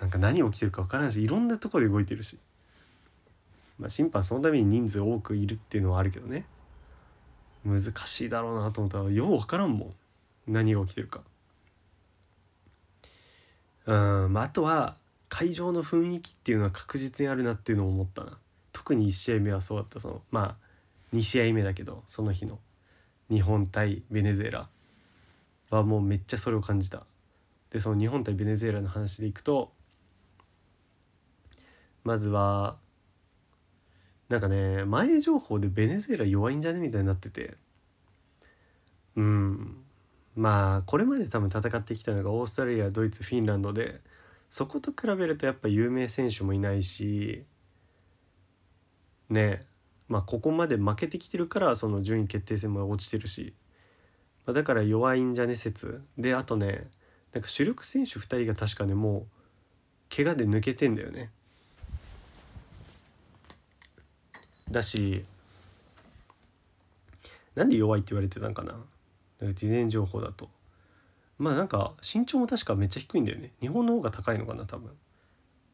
なんか何起きてるか分からんしいろんなとこで動いてるし。まあ、審判そのために人数多くいるっていうのはあるけどね。難しいだろうなと思ったらよう分からんもん。何が起きてるか。うんまああとは会場の雰囲気っていうのは確実にあるなっていうのを思ったな。特に1試合目はそうだった。そのまあ2試合目だけどその日の。日本対ベネズエラ。はもうめっちゃそれを感じた。でその日本対ベネズエラの話でいくとまずはなんかね前情報でベネズエラ弱いんじゃねみたいになってて。うん。まあこれまで多分戦ってきたのがオーストラリアドイツフィンランドでそこと比べるとやっぱ有名選手もいないしねまあここまで負けてきてるからその順位決定戦も落ちてるし、ま、だから弱いんじゃね？説。であとねなんか主力選手2人が確かねもう怪我で抜けてんだよね。だしなんで弱いって言われてたんかな？事前情報だと。まあなんか身長も確かめっちゃ低いんだよね。日本の方が高いのかな多分。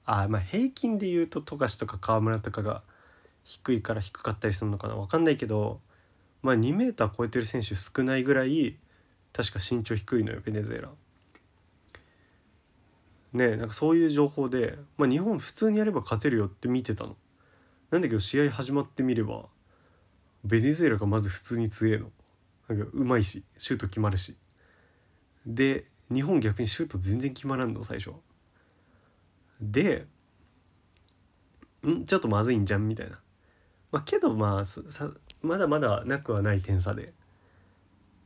あまあ平均で言うと富樫とか河村とかが低いから低かったりするのかな？分かんないけどまあ2メーター超えてる選手少ないぐらい確か身長低いのよベネズエラ。ねなんかそういう情報で、まあ、日本普通にやれば勝てるよって見てたの。なんだけど試合始まってみればベネズエラがまず普通に強えの。なんかうまいしシュート決まるしで日本逆にシュート全然決まらんの最初でん？ちょっとまずいんじゃんみたいなまあけどまあさまだまだなくはない点差で。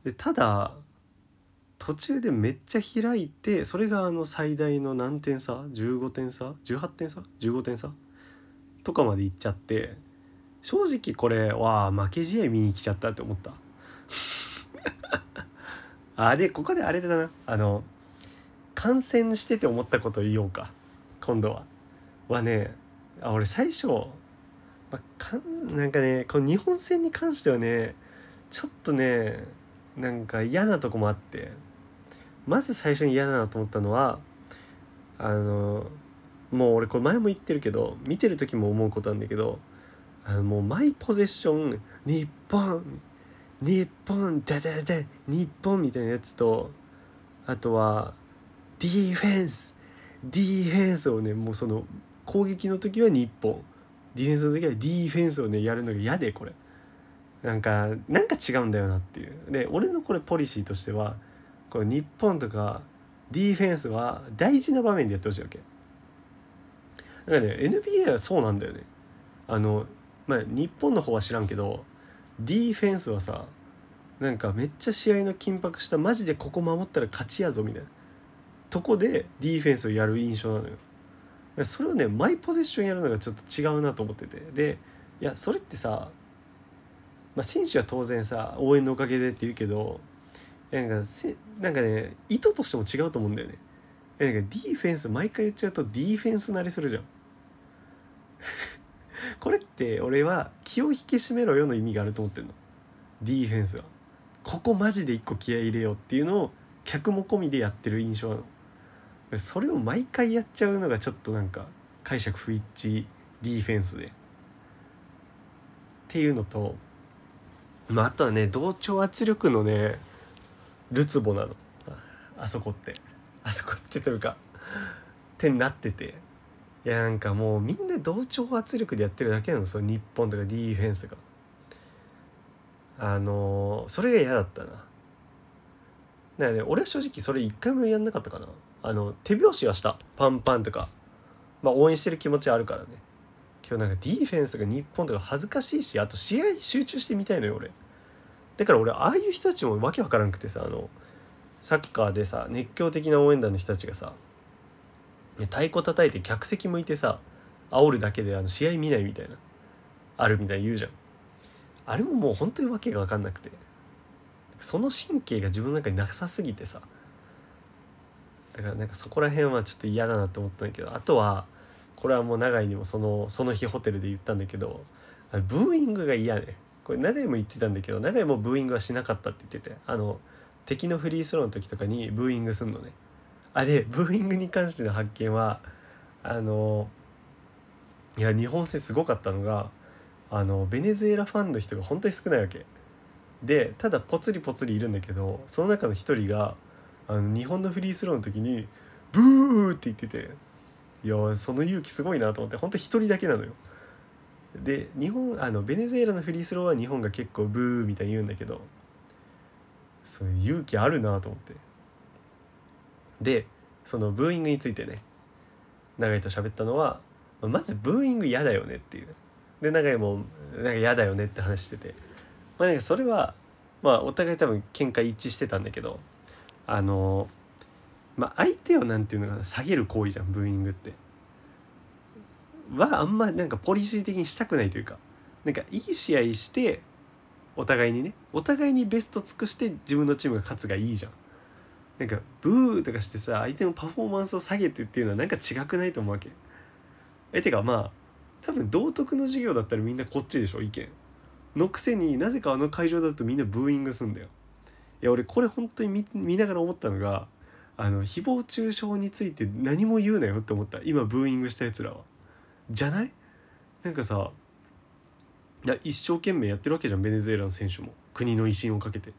でただ途中でめっちゃ開いてそれがあの最大の何点差？15点差？18点差？15点差？とかまでいっちゃって正直これわあ負け試合見に来ちゃったって思った。あでここであれだな。あの観戦してて思ったこと言おうか。今度は。はねあ俺最初、まあ、かんなんかねこの日本戦に関してはねちょっとねなんか嫌なとこもあってまず最初に嫌だなと思ったのはあのもう俺これ前も言ってるけど見てる時も思うことなんだけどあのもうマイポゼッション日本日本ダダダ日本みたいなやつとあとはディフェンスディフェンスをねもうその攻撃の時は日本。ディフェンスの時はディフェンスをねやるのが嫌でこれ。なんかなんか違うんだよなっていう。で俺のこれポリシーとしてはこれ日本とかディフェンスは大事な場面でやってほしいわけ。だからね NBA はそうなんだよね。あのまあ日本の方は知らんけどディフェンスはさなんかめっちゃ試合の緊迫したマジでここ守ったら勝ちやぞみたいな。とこでディフェンスをやる印象なのよ。それをねマイポゼッションやるのがちょっと違うなと思ってて。でいやそれってさ、まあ、選手は当然さ応援のおかげでって言うけどなんかせなんかね意図としても違うと思うんだよね。なんかディフェンス毎回言っちゃうとディフェンス慣れするじゃん。これって俺は気を引き締めろよの意味があると思ってんの。ディフェンスは。ここマジで一個気合い入れようっていうのを客も込みでやってる印象なの。それを毎回やっちゃうのがちょっとなんか解釈不一致ディフェンスで。っていうのとまああとはね同調圧力のねるつぼなの。あそこって。あそこってというかってなってて。いやなんかもうみんな同調圧力でやってるだけなの。その日本とかディフェンスがあのー、それが嫌だったな。だからね俺は正直それ一回もやんなかったかな。あの手拍子はした。パンパンとか。まあ応援してる気持ちはあるからね。今日なんかディフェンスが日本とか恥ずかしいしあと試合に集中してみたいのよ俺。だから俺ああいう人たちもわけわからんくてさあのサッカーでさ熱狂的な応援団の人たちがさ太鼓叩いて客席向いてさ煽るだけであの試合見ないみたいなあるみたいに言うじゃん。あれももう本当にわけが分かんなくて。その神経が自分の中になさすぎてさだからなんかそこら辺はちょっと嫌だなと思ったんだけどあとはこれはもう永井にもそのその日ホテルで言ったんだけどブーイングが嫌ね。これ永井も言ってたんだけど永井もブーイングはしなかったって言っててあの敵のフリースローの時とかにブーイングすんのね。あでブーイングに関しての発見はあのいや日本戦すごかったのがあのベネズエラファンの人が本当に少ないわけ。でただポツリポツリいるんだけどその中の一人があの日本のフリースローの時に「ブー!」って言ってていやその勇気すごいなと思って本当一人だけなのよ。で日本あのベネズエラのフリースローは日本が結構ブーみたいに言うんだけどそういう勇気あるなと思ってでそのブーイングについてね永井と喋ったのはまずブーイング嫌だよねっていうで永井もなんか嫌だよねって話しててまあなんかそれはまあお互い多分見解一致してたんだけどあのまあ相手をなんていうのかな下げる行為じゃんブーイングって。はあんまなんかポリシー的にしたくないというかなんかいい試合してお互いにねお互いにベスト尽くして自分のチームが勝つがいいじゃん。なんかブーとかしてさ相手のパフォーマンスを下げてっていうのはなんか違くないと思うわけえてかまあ多分道徳の授業だったらみんなこっちでしょ意見のくせになぜかあの会場だとみんなブーイングすんだよや俺これ本当に見ながら思ったのがあの誹謗中傷について何も言うなよって思った。今ブーイングしたやつらは。じゃない？なんかさいや一生懸命やってるわけじゃんベネズエラの選手も。国の威信をかけて。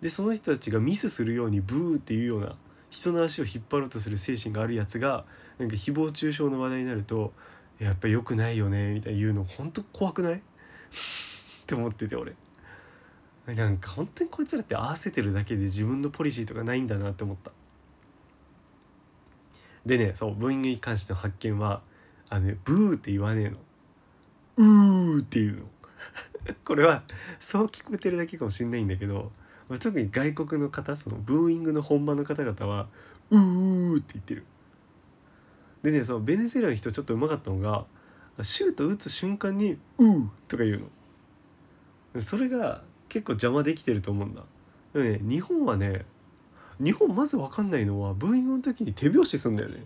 でその人たちがミスするようにブーっていうような人の足を引っ張ろうとする精神があるやつがなんか誹謗中傷の話題になるとやっぱ良くないよねみたいな言うの本当怖くない？って思ってて俺。なんか本当にこいつらって合わせてるだけで自分のポリシーとかないんだなって思った。でねそうブーイングに関しての発見はあのねブーって言わねえの。うーっていうの。これはそう聞こえてるだけかもしんないんだけど特に外国の方そのブーイングの本場の方々は「うー」って言ってる。でねそのベネズエラの人ちょっとうまかったのがシュート打つ瞬間に「うー」とか言うの。それが結構邪魔できてると思うんだ。でもね日本はね日本まず分かんないのはブーイングの時に手拍子すんだよね。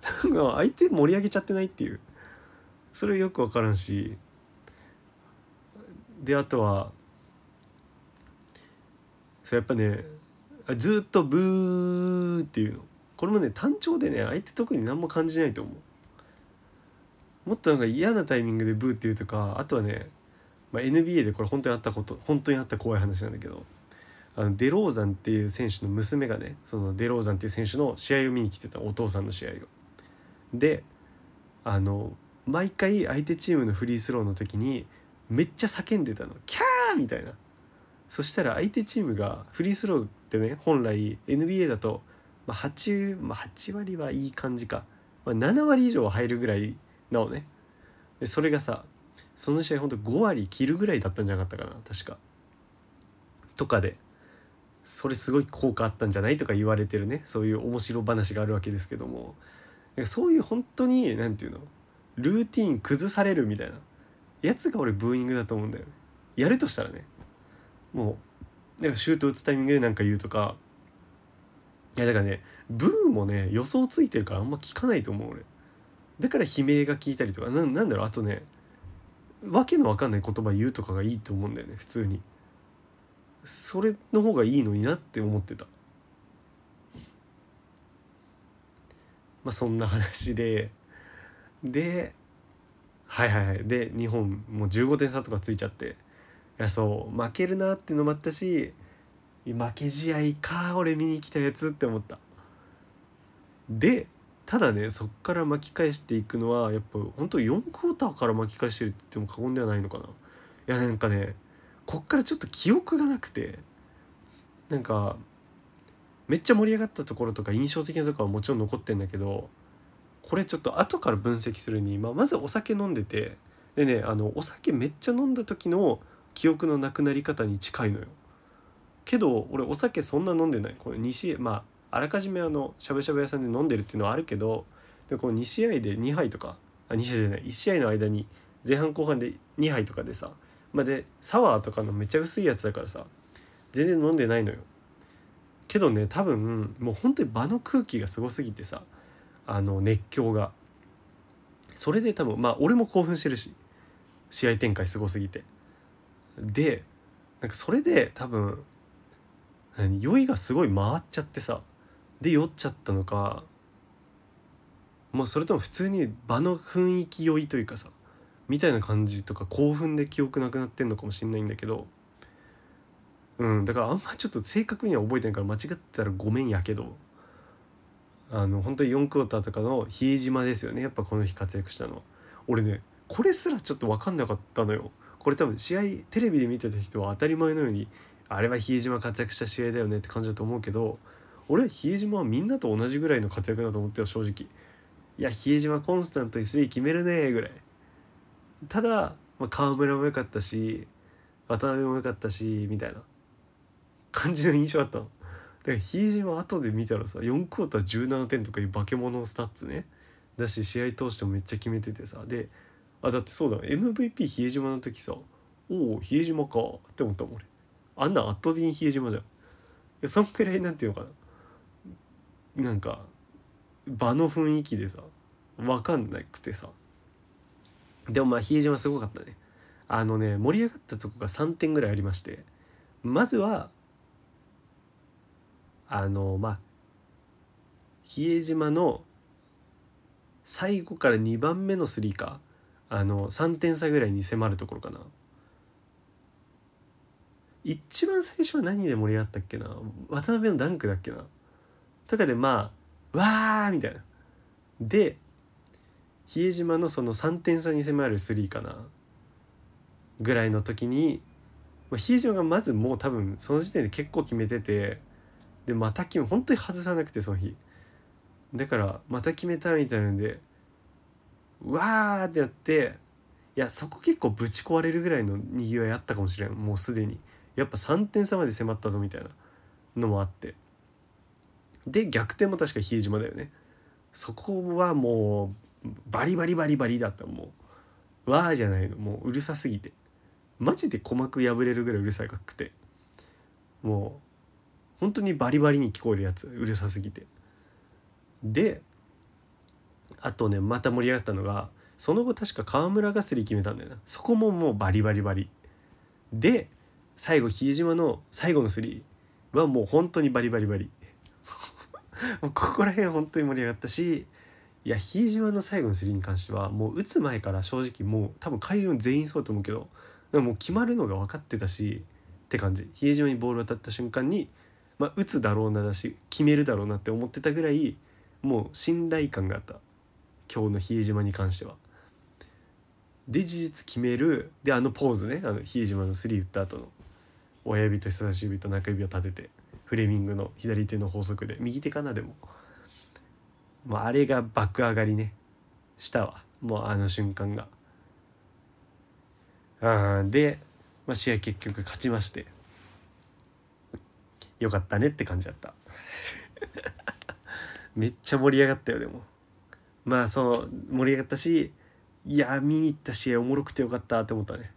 相手盛り上げちゃってないっていう。それよく分からんし。であとはそうやっぱねずっとブーっていうの。これもね単調でね相手特に何も感じないと思う。もっとなんか嫌なタイミングでブーっていうとかあとはね、まあ、NBA でこれ本当にあったこと本当にあった怖い話なんだけどあのデローザンっていう選手の娘がねそのデローザンっていう選手の試合を見に来てたお父さんの試合を。であの毎回相手チームのフリースローの時にめっちゃ叫んでたの「キャー!」みたいなそしたら相手チームがフリースローってね本来 NBA だと、まあ8、まあ、8割はいい感じか、まあ、7割以上入るぐらいなのねでそれがさその試合ほんと5割切るぐらいだったんじゃなかったかな確か。とかでそれすごい効果あったんじゃないとか言われてるね。そういう面白話があるわけですけども。そういう本当に何て言うの？ルーティン崩されるみたいな。やつが俺ブーイングだと思うんだよね。やるとしたらね。もうなんかシュート打つタイミングで何か言うとか。いやだからねブーもね予想ついてるからあんま聞かないと思う俺。だから悲鳴が聞いたりとか。ななんだろう？あとねわけのわかんない言葉言うとかがいいと思うんだよね普通に。それの方がいいのになって思ってた。まあそんな話で。ではいはいはい。で日本もう15点差とかついちゃって。いやそう負けるなっていうのもあったし負け試合か俺見に来たやつって思った。でただねそっから巻き返していくのはやっぱ本当4クォーターから巻き返してるって言っても過言ではないのかないやなんかねこっからちょっと記憶がなくてなんかめっちゃ盛り上がったところとか印象的なとこはもちろん残ってんだけどこれちょっと後から分析するに、まあ、まずお酒飲んでてでねあのお酒めっちゃ飲んだ時の記憶のなくなり方に近いのよ。けど俺お酒そんな飲んでないこれ2試合まああらかじめあのしゃぶしゃぶ屋さんで飲んでるっていうのはあるけどでこの2試合で2杯とかあ2試合じゃない1試合の間に前半後半で2杯とかでさまあ、でサワーとかのめっちゃ薄いやつだからさ全然飲んでないのよ。けどね多分もう本当に場の空気がすごすぎてさあの熱狂が。それで多分まあ俺も興奮してるし試合展開すごすぎて。でなんかそれで多分酔いがすごい回っちゃってさで酔っちゃったのかもうそれとも普通に場の雰囲気酔いというかさみたいな感じとか興奮で記憶なくなってんのかもしんないんだけどうんだからあんまちょっと正確には覚えてないから間違ってたらごめんやけどあの本当に4クォーターとかの比江島ですよね。やっぱこの日活躍したのは。俺ねこれすらちょっと分かんなかったのよ。これ多分試合テレビで見てた人は当たり前のようにあれは比江島活躍した試合だよねって感じだと思うけど俺比江島はみんなと同じぐらいの活躍だと思ってよ正直。いや比江島コンスタントにスリー決めるねぐらい。ただ、まあ、川村も良かったし渡辺も良かったしみたいな。感じの印象あったの。で比江島後で見たらさ4クォーター17点とかいう化け物のスタッツね。だし試合通してもめっちゃ決めててさ。であだってそうだ MVP 比江島の時さおお比江島かって思ったもん俺。あんな圧倒的に比江島じゃん。そんくらいなんていうのかな。なんか場の雰囲気でさ分かんなくてさ。でもまあ比江島すごかったね。あのね盛り上がったとこが3点ぐらいありましてまずはあのまあ比江島の最後から2番目のスリーかあの3点差ぐらいに迫るところかな。一番最初は何で盛り上がったっけな？渡辺のダンクだっけな？とかでまあわーみたいな。で比江島のその3点差に迫る3かな。ぐらいの時にまあ、比江島がまずもう多分その時点で結構決めててでまた決め本当に外さなくてその日。だからまた決めたみたいなんでわーってやっていやそこ結構ぶち壊れるぐらいのにぎわいあったかもしれん。もうすでに。やっぱ3点差まで迫ったぞみたいなのもあって。で逆転も確か比江島だよね。そこはもうバリバリバリバリだったもう。わーじゃないの。もううるさすぎて。マジで鼓膜破れるぐらいうるさいかくて。もう本当にバリバリに聞こえるやつ。うるさすぎて。であとねまた盛り上がったのがその後確か河村がスリー決めたんだよな。そこももうバリバリバリ。で最後比江島の最後のスリーはもう本当にバリバリバリ。もうここら辺本当に盛り上がったしいや比江島の最後のスリーに関してはもう打つ前から正直もう多分海運全員そうだと思うけどでももう決まるのが分かってたしって感じ。比江島にボール当たった瞬間に、まあ、打つだろうなだし決めるだろうなって思ってたぐらいもう信頼感があった。今日の比江島に関しては。で事実決める。であのポーズね。あの比江島のスリー打った後の。親指と人差し指と中指を立てて。フレミングの左手の法則で右手かなでも、まあ、あれが爆上がりね。したわ。もうあの瞬間が。あで、まあ、試合結局勝ちまして。よかったねって感じだった。めっちゃ盛り上がったよでも。まあそう盛り上がったしいや見に行った試合おもろくてよかったって思ったね。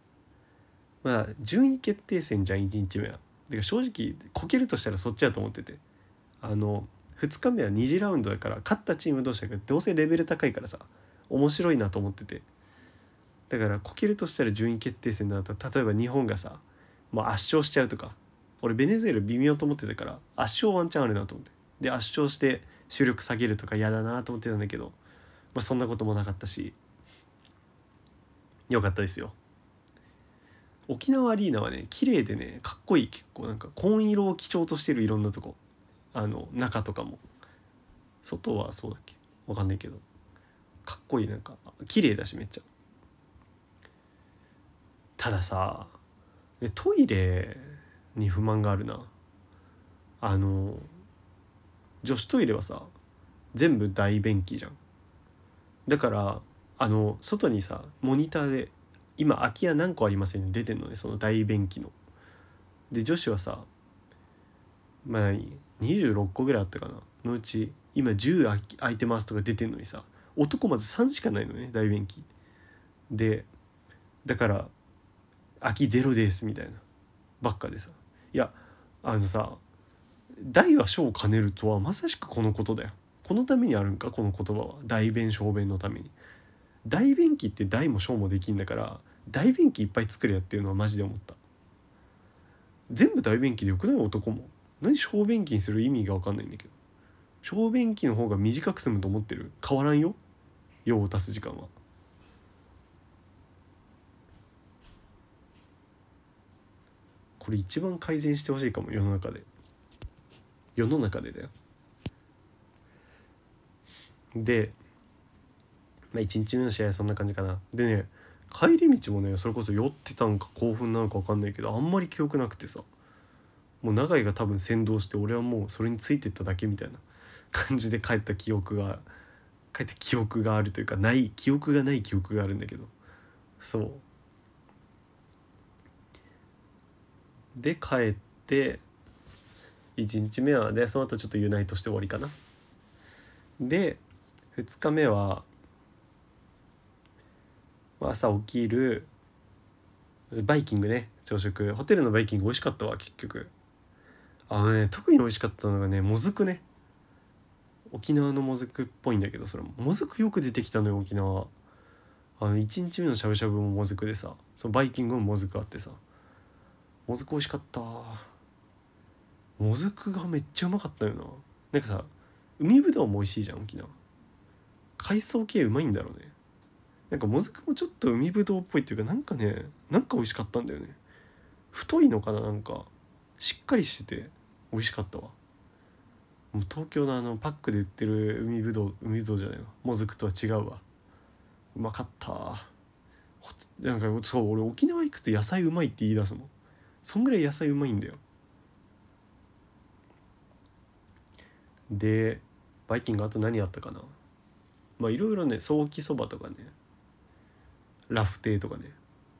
まあ順位決定戦じゃん1日目は。で正直こけるとしたらそっちだと思ってて。あの2日目は2次ラウンドだから勝ったチーム同士だけどうせレベル高いからさ面白いなと思ってて。だからこけるとしたら順位決定戦だと例えば日本がさもう圧勝しちゃうとか俺ベネズエラ微妙と思ってたから圧勝ワンチャンあるなと思って。で圧勝して主力下げるとか嫌だなと思ってたんだけど、まあ、そんなこともなかったしよかったですよ。沖縄アリーナはね綺麗でねかっこいい結構なんか紺色を基調としてるいろんなとこ。あの中とかも。外はそうだっけ？わかんないけど。かっこいいなんか綺麗だしめっちゃ。たださトイレに不満があるな。あの女子トイレはさ全部大便器じゃん。だからあの外にさモニターで今空き家何個ありません、ね、出てんのねその大便器の。で女子はさまあ26個ぐらいあったかな。のうち今10空いてますとか出てんのにさ男まず3しかないのね大便器。でだから空きゼロですみたいな。ばっかでさ。いやあのさ大は小を兼ねるとはまさしくこのことだよ。このためにあるんかこの言葉は。大便小便のために。大便器って大も小もできんだから大便器いっぱい作れやっていうのはマジで思った。全部大便器でよくない？男も。何小便器にする意味が分かんないんだけど。小便器の方が短く済むと思ってる？変わらんよ？用を足す時間は。これ一番改善してほしいかも世の中で。世の中でだよ。でまあ、1日目の試合はそんな感じかな。でね帰り道もねそれこそ酔ってたんか興奮なのか分かんないけどあんまり記憶なくてさ。もう永井が多分先導して俺はもうそれについてっただけみたいな感じで帰った記憶が帰った記憶があるというかない記憶がない記憶があるんだけど。そう。で帰って1日目はねその後ちょっとユナイトして終わりかな。で2日目は朝起きるバイキングね朝食。ホテルのバイキング美味しかったわ結局。あのね特に美味しかったのがねもずくね。沖縄のもずくっぽいんだけどそれ。ももずくよく出てきたのよ沖縄。あの1日目のしゃぶしゃぶももずくでさ。そのバイキングももずくあってさ。もずく美味しかった。もずくがめっちゃうまかったよな。なんかさ海ぶどうも美味しいじゃん沖縄。海藻系うまいんだろうね。なんかもずくもちょっと海ぶどうっぽいっていうかなんかねなんか美味しかったんだよね。太いのかななんか。しっかりしてて美味しかったわ。もう東京のあのパックで売ってる海ぶどう海ぶどうじゃないわ。もずくとは違うわ。うまかった。なんかそう俺沖縄行くと野菜うまいって言い出すもん。そんぐらい野菜うまいんだよ。でバイキングあと何あったかな。まあいろいろねソーキそばとかね。ラフテーとかね。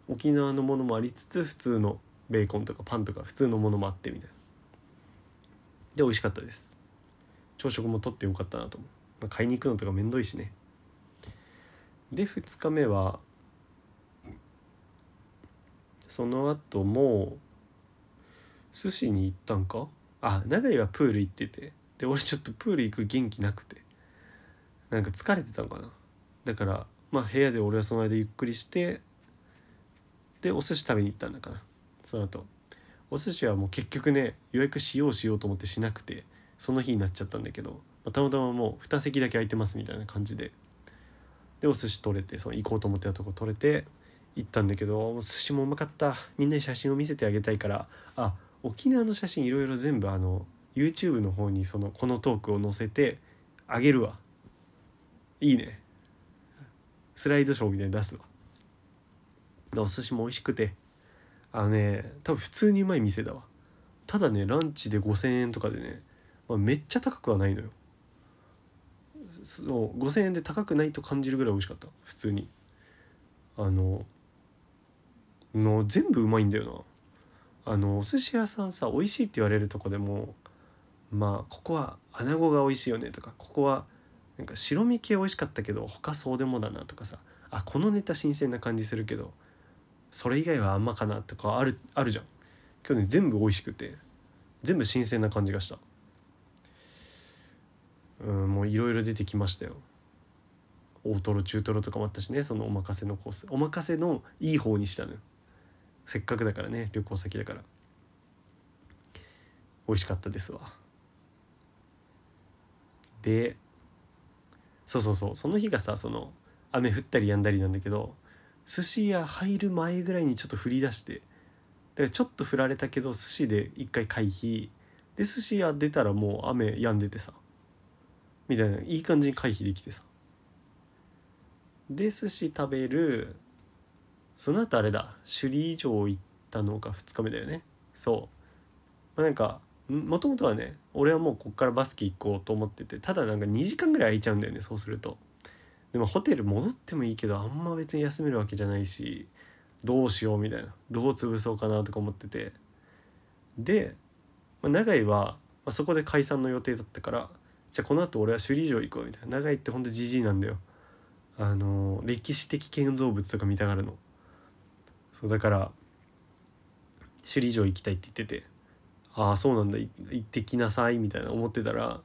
沖縄のものもありつつ普通のベーコンとかパンとか普通のものもあってみたいな。で美味しかったです。朝食もとってよかったなと思う、まあ、買いに行くのとかめんどいしね。で2日目はその後も寿司に行ったんか？あ長井はプール行ってて。で俺ちょっとプール行く元気なくて。なんか疲れてたのかな。だからまあ部屋で俺はその間ゆっくりしてでお寿司食べに行ったんだかな。その後。お寿司はもう結局ね予約しようしようと思ってしなくてその日になっちゃったんだけど、まあ、たまたまもう2席だけ空いてますみたいな感じででお寿司取れてその行こうと思ってたとこ取れて行ったんだけどお寿司もうまかった。みんなに写真を見せてあげたいからあ沖縄の写真いろいろ全部あの YouTube の方にそのこのトークを載せてあげるわ。いいね。スライドショーみたいに出すわお寿司も美味しくて。あのね多分普通にうまい店だわ。ただねランチで5,000円とかでね、まあ、めっちゃ高くはないのよ。そう5,000円で高くないと感じるぐらい美味しかった。普通に。あのの全部うまいんだよな。あのお寿司屋さんさ美味しいって言われるとこでもまあここは穴子が美味しいよねとかここはなんか白身系美味しかったけど他そうでもだなとかさ。あこのネタ新鮮な感じするけどそれ以外はあんまかなとかあるあるじゃん。今日ね全部美味しくて全部新鮮な感じがした。うんもういろいろ出てきましたよ。大トロ中トロとかもあったしねそのお任せのコース。お任せのいい方にしたのよ。せっかくだからね旅行先だから。美味しかったですわ。でそうそうそう。その日がさその雨降ったりやんだりなんだけど寿司屋入る前ぐらいにちょっと降り出してだからちょっと降られたけど寿司で一回回避で寿司屋出たらもう雨止んでてさみたいないい感じに回避できてさ。で寿司食べるその後あれだ首里城行ったのが2日目だよね。そう、まあ、なんかもともとはね俺はもうこっからバスケ行こうと思っててただなんか2時間ぐらい空いちゃうんだよねそうすると。でもホテル戻ってもいいけどあんま別に休めるわけじゃないしどうしようみたいな。どう潰そうかなとか思ってて。で、まあ、長井は、まあ、そこで解散の予定だったからじゃあこの後俺は首里城行こうみたいな。長井ってほんとじじいなんだよ。あの歴史的建造物とか見たがるの。そうだから首里城行きたいって言ってて。ああそうなんだ。行ってきなさいみたいな思ってたら、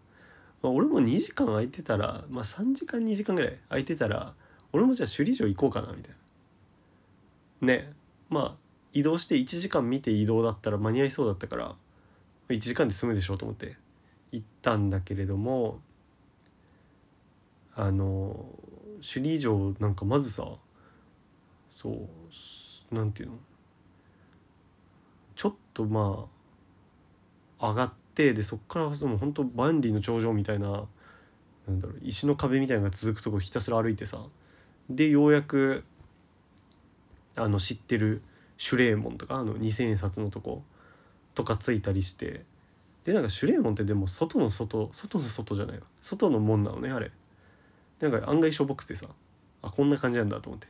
まあ、俺も2時間空いてたら、まあ、3時間2時間ぐらい空いてたら俺もじゃあ首里城行こうかなみたいな。ね。まあ移動して1時間見て移動だったら間に合いそうだったから1時間で済むでしょうと思って行ったんだけれどもあの首里城なんかまずさそうなんていうの？ちょっとまあ上がってでそっからその本当万里の長城みたいななんだろう石の壁みたいなのが続くとこひたすら歩いてさでようやくあの知ってるシュレーモンとかあの2,000円札のとことかついたりしてでなんかシュレーモンってでも外の外外の外じゃないわ。外の門なのねあれ。なんか案外しょぼくてさあこんな感じなんだと思って。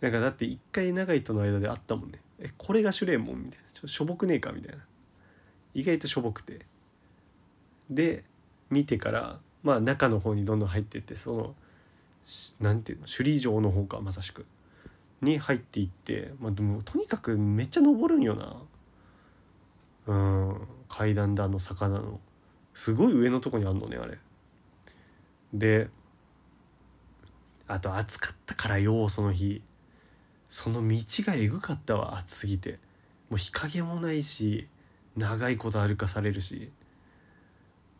なんかだって一回長井との間であったもんね。えこれがシュレーモンみたいな。ちょしょぼくねえかみたいな。意外としょぼくて。で見てからまあ中の方にどんどん入っていってそのなんていうの首里城の方かまさしく。に入っていってまあでもとにかくめっちゃ登るんよな。うん階段だあの魚の。すごい上のとこにあんのねあれ。であと暑かったからよその日。その道がえぐかったわ暑すぎて。もう日陰もないし長いこと歩かされるし。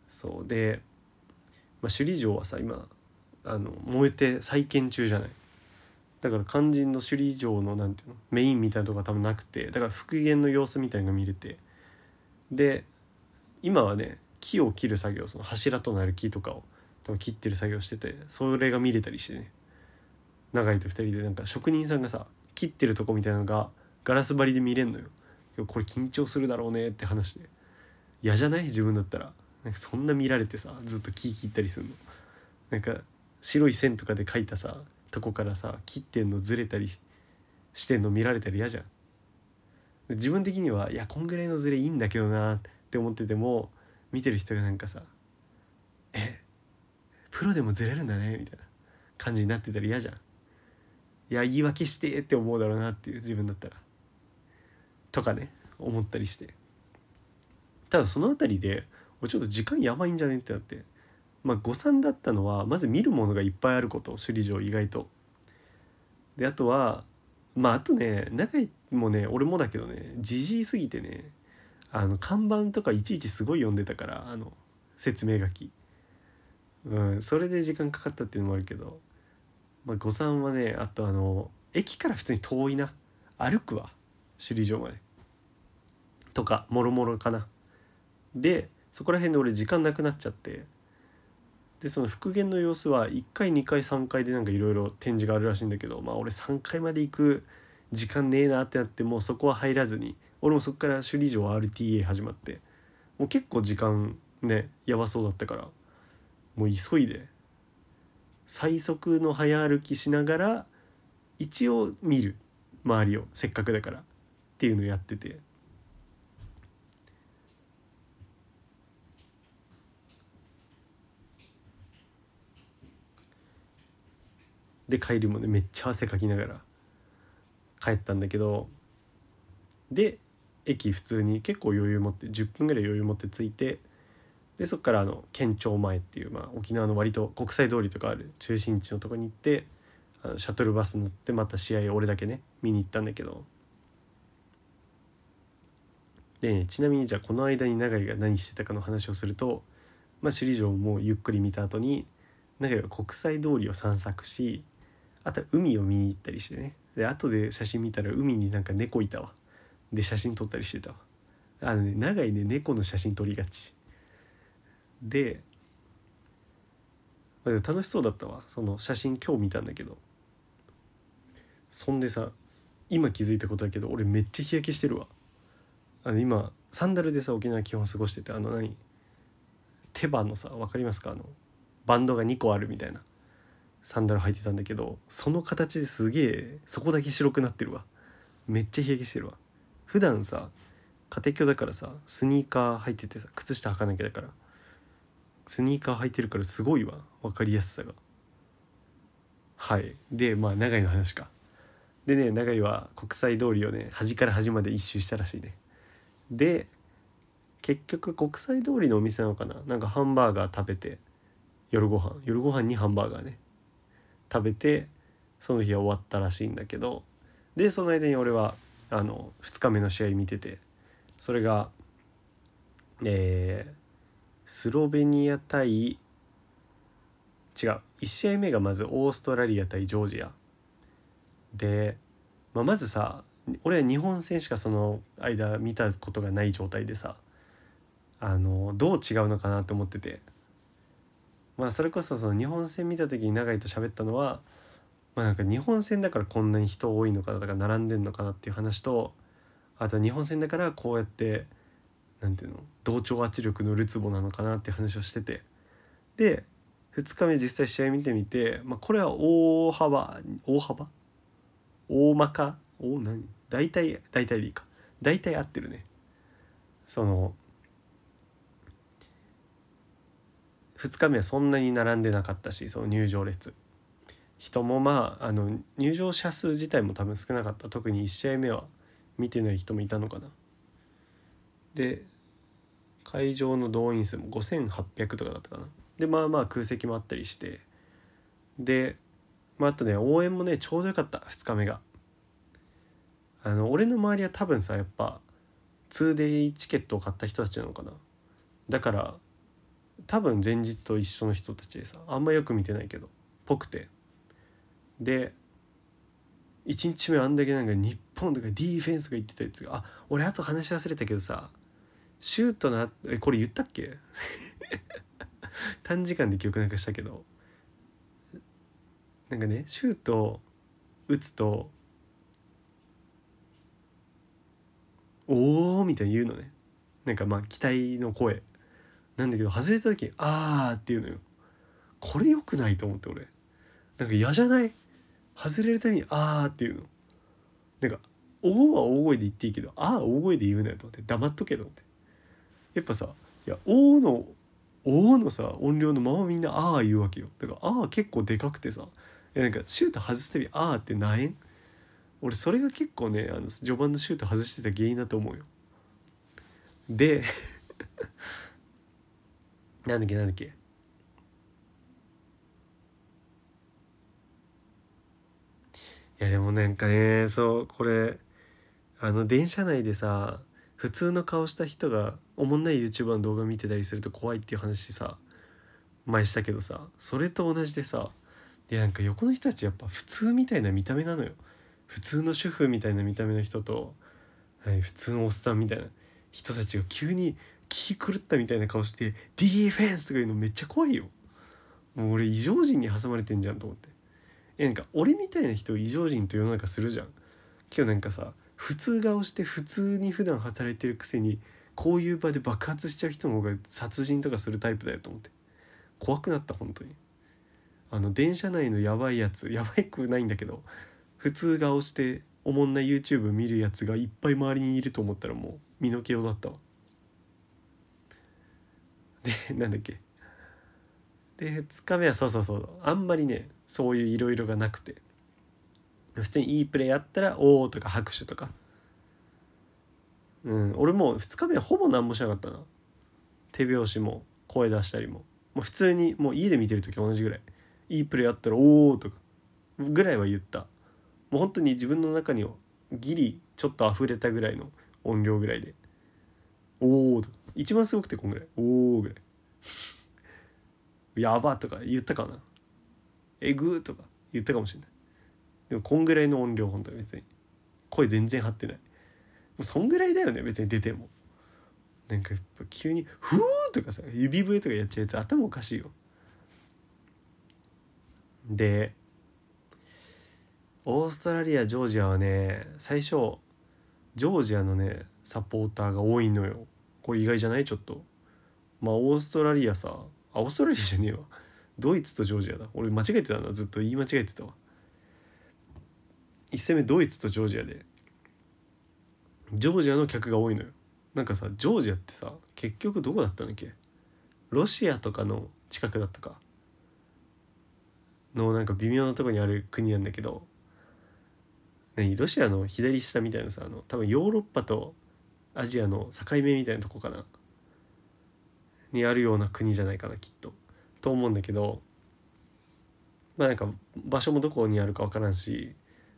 そう。で、まあ、首里城はさ今あの燃えて再建中じゃない。だから肝心の首里城のなんていうのメインみたいなとこが多分なくてだから復元の様子みたいなのが見れて。で今はね木を切る作業その柱となる木とかを多分切ってる作業しててそれが見れたりしてね。長井と2人でなんか職人さんがさ切ってるとこみたいなのがガラス張りで見れんのよ。これ緊張するだろうねって話で。嫌じゃない？自分だったら。なんかそんな見られてさずっと木切ったりするの。なんか白い線とかで描いたさとこからさ切ってんのずれたりしてんの見られたら嫌じゃん。自分的にはいやこんぐらいのずれいいんだけどなって思ってても見てる人がなんかさ「えプロでもずれるんだね」みたいな感じになってたら嫌じゃん。いや言い訳してって思うだろうなっていう自分だったら。とかね思ったりしてただその辺りで俺ちょっと時間やばいんじゃねってなってまあ誤算だったのはまず見るものがいっぱいあること首里城意外と。であとはまああとね長井もね俺もだけどねじじいすぎてねあの看板とかいちいちすごい読んでたからあの説明書き。うん、それで時間かかったっていうのもあるけど、まあ、誤算はねあとあの駅から普通に遠いな歩くわ首里城まで。とかもろもろかな。でそこら辺で俺時間なくなっちゃってでその復元の様子は1回2回3回でなんかいろいろ展示があるらしいんだけどまあ俺3回まで行く時間ねえなってなってもうそこは入らずに俺もそこから首里城 RTA 始まってもう結構時間ねやばそうだったからもう急いで最速の早歩きしながら一応見る周りをせっかくだからっていうのをやってて。で帰りもねめっちゃ汗かきながら帰ったんだけど。で駅普通に結構余裕持って10分ぐらい余裕持って着いて。でそこからあの県庁前っていう、まあ、沖縄の割と国際通りとかある中心地のとこに行ってあのシャトルバス乗ってまた試合俺だけね見に行ったんだけど。で、ちなみにじゃあこの間に永井が何してたかの話をすると、まあ、首里城もゆっくり見た後に永井は国際通りを散策しあとは海を見に行ったりしてね。で後で写真見たら海になんか猫いたわ。で写真撮ったりしてたわ。あのね長いね猫の写真撮りがち。で楽しそうだったわ。その写真今日見たんだけど。そんでさ今気づいたことだけど俺めっちゃ日焼けしてるわ。あの今サンダルでさ沖縄基本過ごしててあの何？手羽のさ分かりますか？あのバンドが2個あるみたいなサンダル履いてたんだけどその形ですげえそこだけ白くなってるわ。めっちゃ日焼けしてるわ。普段さ家庭教だからさスニーカー履いててさ靴下履かなきゃだからスニーカー履いてるからすごいわ。分かりやすさが。はい。でまあ長井の話か。でね長井は国際通りをね端から端まで一周したらしいね。で結局国際通りのお店なのかな？なんかハンバーガー食べて夜ご飯。夜ご飯にハンバーガーね。食べてその日は終わったらしいんだけどでその間に俺はあの2日目の試合見ててそれがえー、スロベニア対違う1試合目がまずオーストラリア対ジョージア。で、まあ、まずさ俺は日本戦しかその間見たことがない状態でさあのどう違うのかなって思ってて。まあそれこそその日本戦見た時に永井と喋ったのはまあなんか日本戦だからこんなに人多いのかなとか並んでんのかなっていう話とあと日本戦だからこうやってなんていうの同調圧力のるつぼなのかなっていう話をしてて。で2日目実際試合見てみて、まあ、これは大幅大幅？大まか？大何？大体大体でいいか。大体合ってるね。その2日目はそんなに並んでなかったしその入場列。人もまああの入場者数自体も多分少なかった。特に1試合目は見てない人もいたのかな。で会場の動員数も5800とかだったかな。でまあまあ空席もあったりして。で、まあ、あとね応援もねちょうどよかった。2日目が。あの俺の周りは多分さやっぱ 2day チケットを買った人たちなのかな。だから多分前日と一緒の人たちでさあんまよく見てないけどぽくて。で1日目あんだけなんか日本とかディフェンスが言ってたやつがあ俺あと話し忘れたけどさシュートなえこれ言ったっけ？短時間で記憶なくしたけど。なんかねシュート打つとおーみたいに言うのね。なんかまあ期待の声。なんだけど外れた時あーって言うのよ。これ良くないと思って俺。なんか嫌じゃない？外れるたびにあーって言うの。なんか「おー」は大声で言っていいけど「あー」大声で言うなよと思って黙っとけと思って。やっぱさいや「おー」の「おー」のさ音量のままみんな「あー」言うわけよ。だから「あー」結構でかくてさいやなんかシュート外すたび「あー」ってなえん？俺それが結構ねあの序盤のシュート外してた原因だと思うよ。で なんだっけなんだっけ。いやでもなんかねそうこれあの電車内でさ普通の顔した人がおもんない YouTuber の動画見てたりすると怖いっていう話さ前したけどさそれと同じでさでなんか横の人たちやっぱ普通みたいな見た目なのよ。普通の主婦みたいな見た目の人と、はい、普通のおっさんみたいな人たちが急に気狂ったみたいな顔して「ディフェンス!」とか言うのめっちゃ怖いよ。もう俺異常人に挟まれてんじゃんと思って。いやなんか俺みたいな人を異常人と世の中するじゃん。今日なんかさ普通顔して普通に普段働いてるくせにこういう場で爆発しちゃう人の方が殺人とかするタイプだよと思って。怖くなった本当に。あの電車内のやばいやつやばいくないんだけど普通顔しておもんな YouTube 見るやつがいっぱい周りにいると思ったらもう身の毛をだったわ。でなんだっけ。で2日目はそうそうそう。あんまりねそういういろいろがなくて。普通にいいプレーやったら「おお」とか拍手とか。うん俺もう2日目はほぼ何もしなかったな。手拍子も声出したりも。もう普通にもう家で見てる時同じぐらい。いいプレーやったら「おお」とかぐらいは言った。もう本当に自分の中にギリちょっと溢れたぐらいの音量ぐらいで「おお」一番すごくてこんぐらい「おお」ぐらい。やばとか言ったかな。えぐーとか言ったかもしれない。でもこんぐらいの音量本当に別に。声全然張ってない。もうそんぐらいだよね別に出ても。なんかやっぱ急に「ふー」とかさ指笛とかやっちゃうやつ頭おかしいよ。でオーストラリアジョージアはね最初ジョージアのねサポーターが多いのよ。これ意外じゃない？ちょっと。まあオーストラリアさあオーストラリアじゃねえわ。ドイツとジョージアだ。俺間違えてたなずっと言い間違えてたわ。1戦目ドイツとジョージアで。ジョージアの客が多いのよ。なんかさジョージアってさ結局どこだったんだっけ？ロシアとかの近くだったか。のなんか微妙なとこにある国なんだけど。何ロシアの左下みたいなさあの多分ヨーロッパとアジアの境目みたいなとこかなにあるような国じゃないかなきっと。と思うんだけどまあなんか場所もどこにあるか分からんし、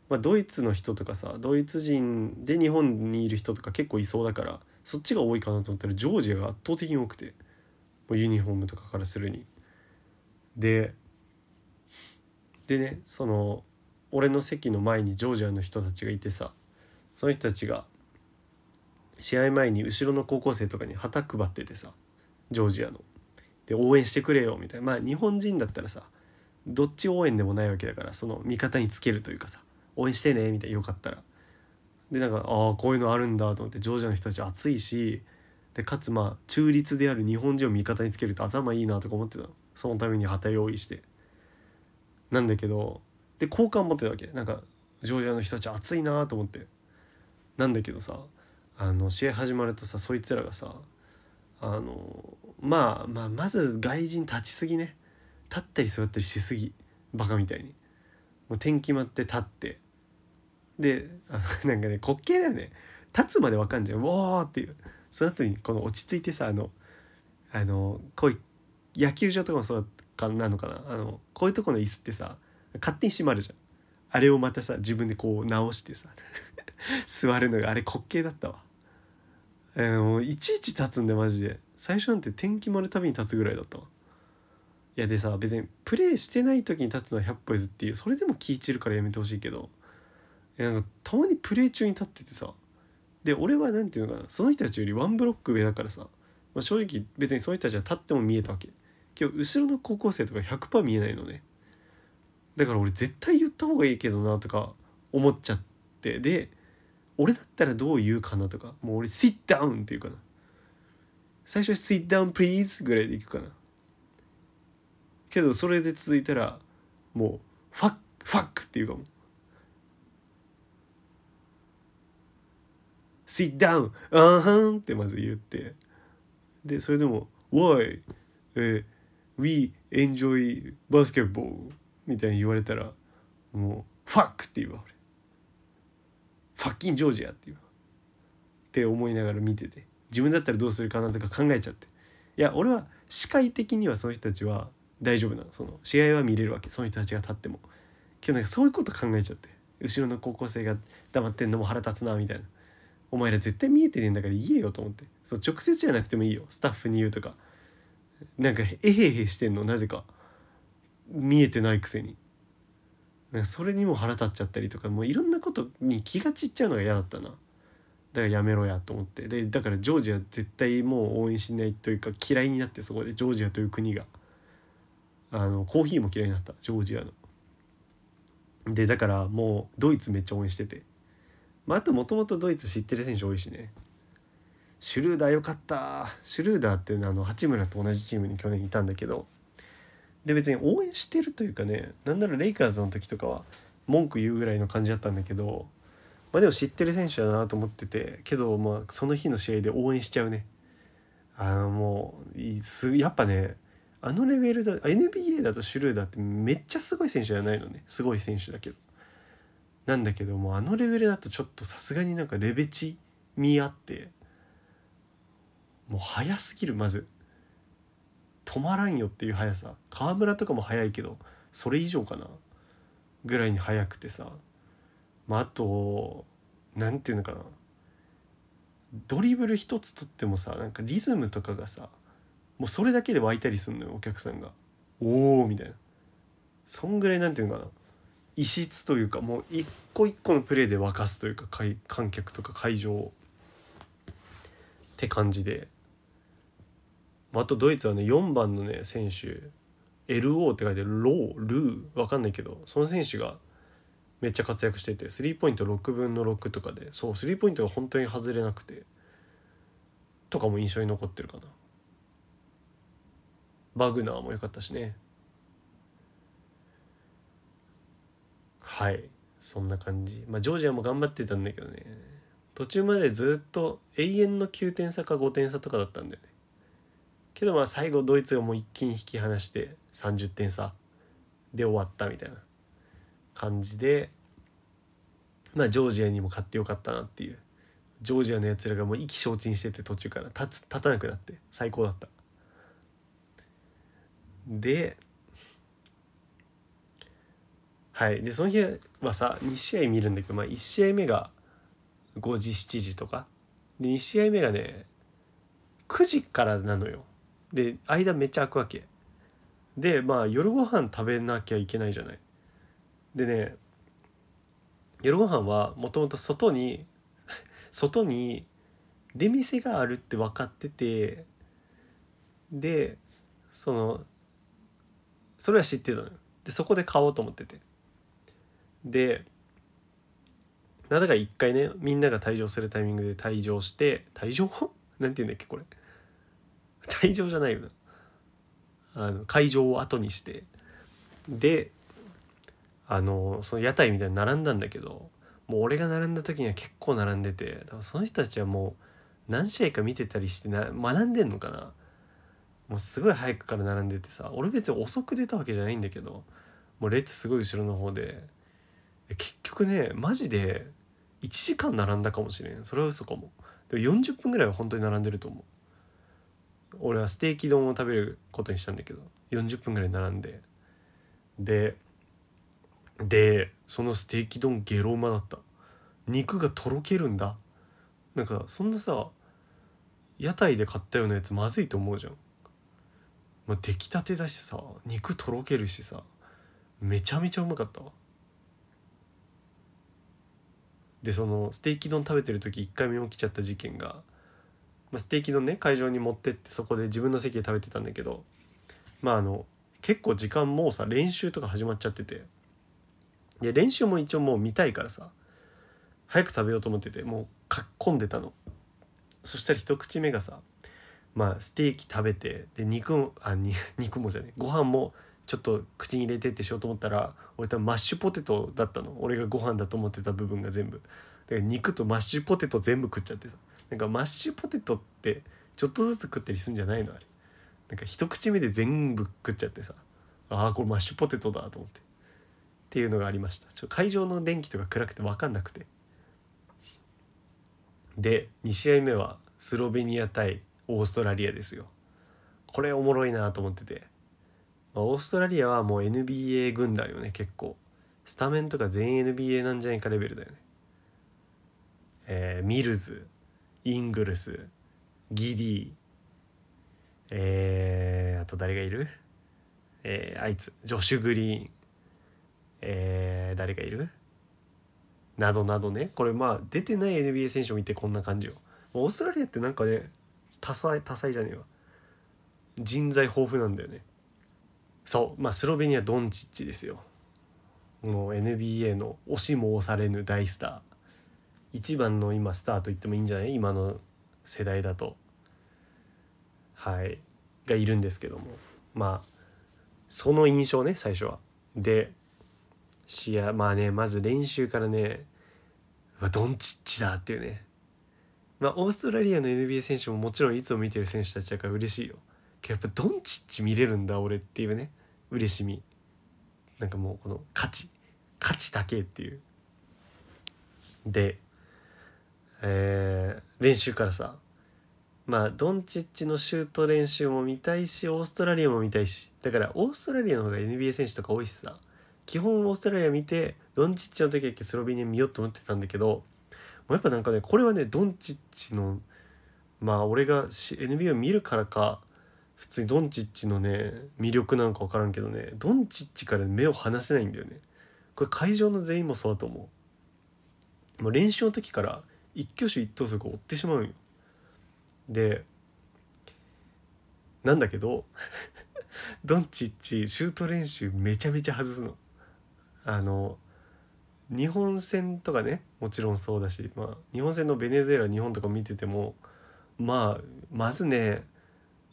まあ、ドイツの人とかさドイツ人で日本にいる人とか結構いそうだからそっちが多いかなと思ったらジョージアが圧倒的に多くてもうユニフォームとかからするに。ででねその俺の席の前にジョージアの人たちがいてさその人たちが試合前に後ろの高校生とかに旗配っててさジョージアの。で応援してくれよみたいなまあ日本人だったらさどっち応援でもないわけだからその味方につけるというかさ応援してねみたいなよかったら。でなんかああこういうのあるんだと思ってジョージアの人たち熱いしでかつまあ中立である日本人を味方につけると頭いいなとか思ってたのそのために旗用意してなんだけどで好感持ってたわけ。なんかジョージアの人たち熱いなと思って。なんだけどさあの試合始まるとさそいつらがさあのまあまあまず外人立ちすぎね。立ったり座ったりしすぎ。バカみたいに。もう天気待って立って。であ なんかね滑稽だよね。立つまでわかんじゃん「おー!」っていう。その後にこの落ち着いてさあのあのこういう野球場とかもそうかなのかな。あのこういうとこの椅子ってさ勝手に閉まるじゃん。あれをまたさ自分でこう直してさ 座るのがあれ滑稽だったわ。えー、もういちいち立つんでマジで。最初なんて天気丸たびに立つぐらいだったわ。いやでさ別にプレイしてない時に立つのは100歩譲っていうそれでも気い散るからやめてほしいけど。いやなんかたまにプレイ中に立っててさ。で俺は何て言うのかな。その人たちよりワンブロック上だからさ、まあ、正直別にその人たちは立っても見えたわけ。今日後ろの高校生とか100%見えないのね。だから俺絶対言った方がいいけどなとか思っちゃって。で俺だったらどう言うかなとかもう俺「sit down」って言うかな。最初は「sit down please」ぐらいでいくかな。けどそれで続いたらもう「ファックファック」って言うかも。sit down あーはんってまず言って。でそれでも why、えー、we enjoy basketball みたいに言われたらもう fuck って言うわ俺。ファッキンジョージアって言うわ。って思いながら見てて。自分だったらどうするかなとか考えちゃって。いや俺は視界的にはその人たちは大丈夫なの。その試合は見れるわけ。その人たちが立っても。今日なんかそういうこと考えちゃって。後ろの高校生が黙ってんのも腹立つなみたいな。お前ら絶対見えてねえんだから言えよと思って。そう直接じゃなくてもいいよ。スタッフに言うとか。なんかえへへしてんのなぜか。見えてないくせに。それにも腹立っちゃったりとかもういろんなことに気が散っちゃうのが嫌だったな。だからやめろやと思って。でだからジョージア絶対もう応援しないというか嫌いになってそこでジョージアという国が。あのコーヒーも嫌いになった。ジョージアの。でだからもうドイツめっちゃ応援してて。まあ、あともともとドイツ知ってる選手多いしね。シュルーダーよかった。シュルーダーっていうのはあの八村と同じチームに去年いたんだけど。で別に応援してるというかねなんならレイカーズの時とかは文句言うぐらいの感じだったんだけどまあでも知ってる選手だなと思っててけどまあその日の試合で応援しちゃうね。あのもうすやっぱねあのレベルだ NBA だとシュルーダーってめっちゃすごい選手じゃないのね。すごい選手だけど。なんだけどもあのレベルだとちょっとさすがになんかレベチ見合ってもう速すぎるまず。止まらんよっていう速さ。河村とかも速いけどそれ以上かな。ぐらいに速くてさ。まああと何て言うのかな。ドリブル一つとってもさなんかリズムとかがさもうそれだけで湧いたりすんのよお客さんが。おおみたいな。そんぐらいなんていうのかな。異質というかもう一個一個のプレーで沸かすというか観客とか会場って感じで。あとドイツはね4番のね選手 LO って書いてロールー分かんないけどその選手がめっちゃ活躍しててスリーポイント6分の6とかでそうスリーポイントが本当に外れなくてとかも印象に残ってるかな。バグナーも良かったしね。はい。そんな感じ。まあジョージアも頑張ってたんだけどね。途中までずっと永遠の9点差か5点差とかだったんだよね。けどまあ最後ドイツがもう一気に引き離して30点差で終わったみたいな感じでまあジョージアにも勝ってよかったなっていう。ジョージアのやつらがもう意気消沈してて途中から立つ立たなくなって最高だった。ではい。でその日はさ2試合見るんだけど、まあ、1試合目が5時7時とか。で2試合目がね9時からなのよ。で間めっちゃ空くわけ。でまあ夜ご飯食べなきゃいけないじゃない。でね夜ご飯はもともと外に 外に出店があるって分かっててでそのそれは知ってたのよ。でそこで買おうと思ってて。でだか一回ねみんなが退場するタイミングで退場して退場？なんて言うんだっけこれ。退場じゃないよなあの会場を後にして。であのその屋台みたいに並んだんだけどもう俺が並んだ時には結構並んでてだからその人たちはもう何試合か見てたりしてな学んでんのかな。もうすごい早くから並んでてさ俺別に遅く出たわけじゃないんだけどもう列すごい後ろの方で。結局ねマジで1時間並んだかもしれん。それは嘘かも。でも40分ぐらいは本当に並んでると思う。俺はステーキ丼を食べることにしたんだけど40分ぐらい並んで。ででそのステーキ丼ゲロうまだった。肉がとろけるんだ。なんかそんなさ屋台で買ったようなやつまずいと思うじゃん、まあ、出来たてだしさ肉とろけるしさめちゃめちゃうまかった。わでそのステーキ丼食べてる時1回目起きちゃった事件が、まあ、ステーキ丼ね会場に持ってってそこで自分の席で食べてたんだけどまああの結構時間もうさ練習とか始まっちゃってて。で練習も一応もう見たいからさ早く食べようと思っててもうかっこんでたの。そしたら一口目がさまあステーキ食べてで肉もあ 肉もじゃねご飯もちょっと口に入れてってしようと思ったら俺多分マッシュポテトだったの。俺がご飯だと思ってた部分が全部。だから肉とマッシュポテト全部食っちゃってさ。なんかマッシュポテトってちょっとずつ食ったりすんじゃないのあれ。なんか一口目で全部食っちゃってさ。ああこれマッシュポテトだと思って。っていうのがありました。ちょ会場の電気とか暗くて分かんなくて。で2試合目はスロベニア対オーストラリアですよ。これおもろいなと思ってて、まあ、オーストラリアはもう NBA 軍団よね結構。スタメンとか全 NBA なんじゃないかレベルだよね。えー、ミルズ。イングルスギディえー、あと誰がいる？えー、あいつジョシュ・グリーン。えー、誰がいる？などなどね。これまあ出てない NBA 選手を見てこんな感じよ。オーストラリアってなんかね多彩多彩じゃねえわ。人材豊富なんだよね。そう。まあスロベニアドンチッチですよ。もう NBA の押しも押されぬ大スター。一番の今スターと言ってもいいんじゃない？今の世代だと。はい。がいるんですけども。まあその印象ね最初は。で試合まあねまず練習からねドンチッチだっていうね。まあオーストラリアの NBA 選手ももちろんいつも見てる選手たちだから嬉しいよ。けどやっぱドンチッチ見れるんだ俺っていうね嬉しみ。なんかもうこの価値。価値だけっていう。でえー、練習からさまあドンチッチのシュート練習も見たいしオーストラリアも見たいしだからオーストラリアの方が NBA 選手とか多いしさ基本オーストラリア見てドンチッチの時だけスロベニア見ようと思ってたんだけどもうやっぱなんかねこれはねドンチッチのまあ俺が NBA を見るからか普通にドンチッチのね魅力なのか分からんけどねドンチッチから目を離せないんだよね。これ会場の全員もそうだと思う。もう練習の時から一挙手一投足追ってしまうんよ。でなんだけど ドンチッチシュート練習めちゃめちゃ外すの。あの日本戦とかねもちろんそうだし、まあ、日本戦のベネズエラ日本とか見ててもまあまずね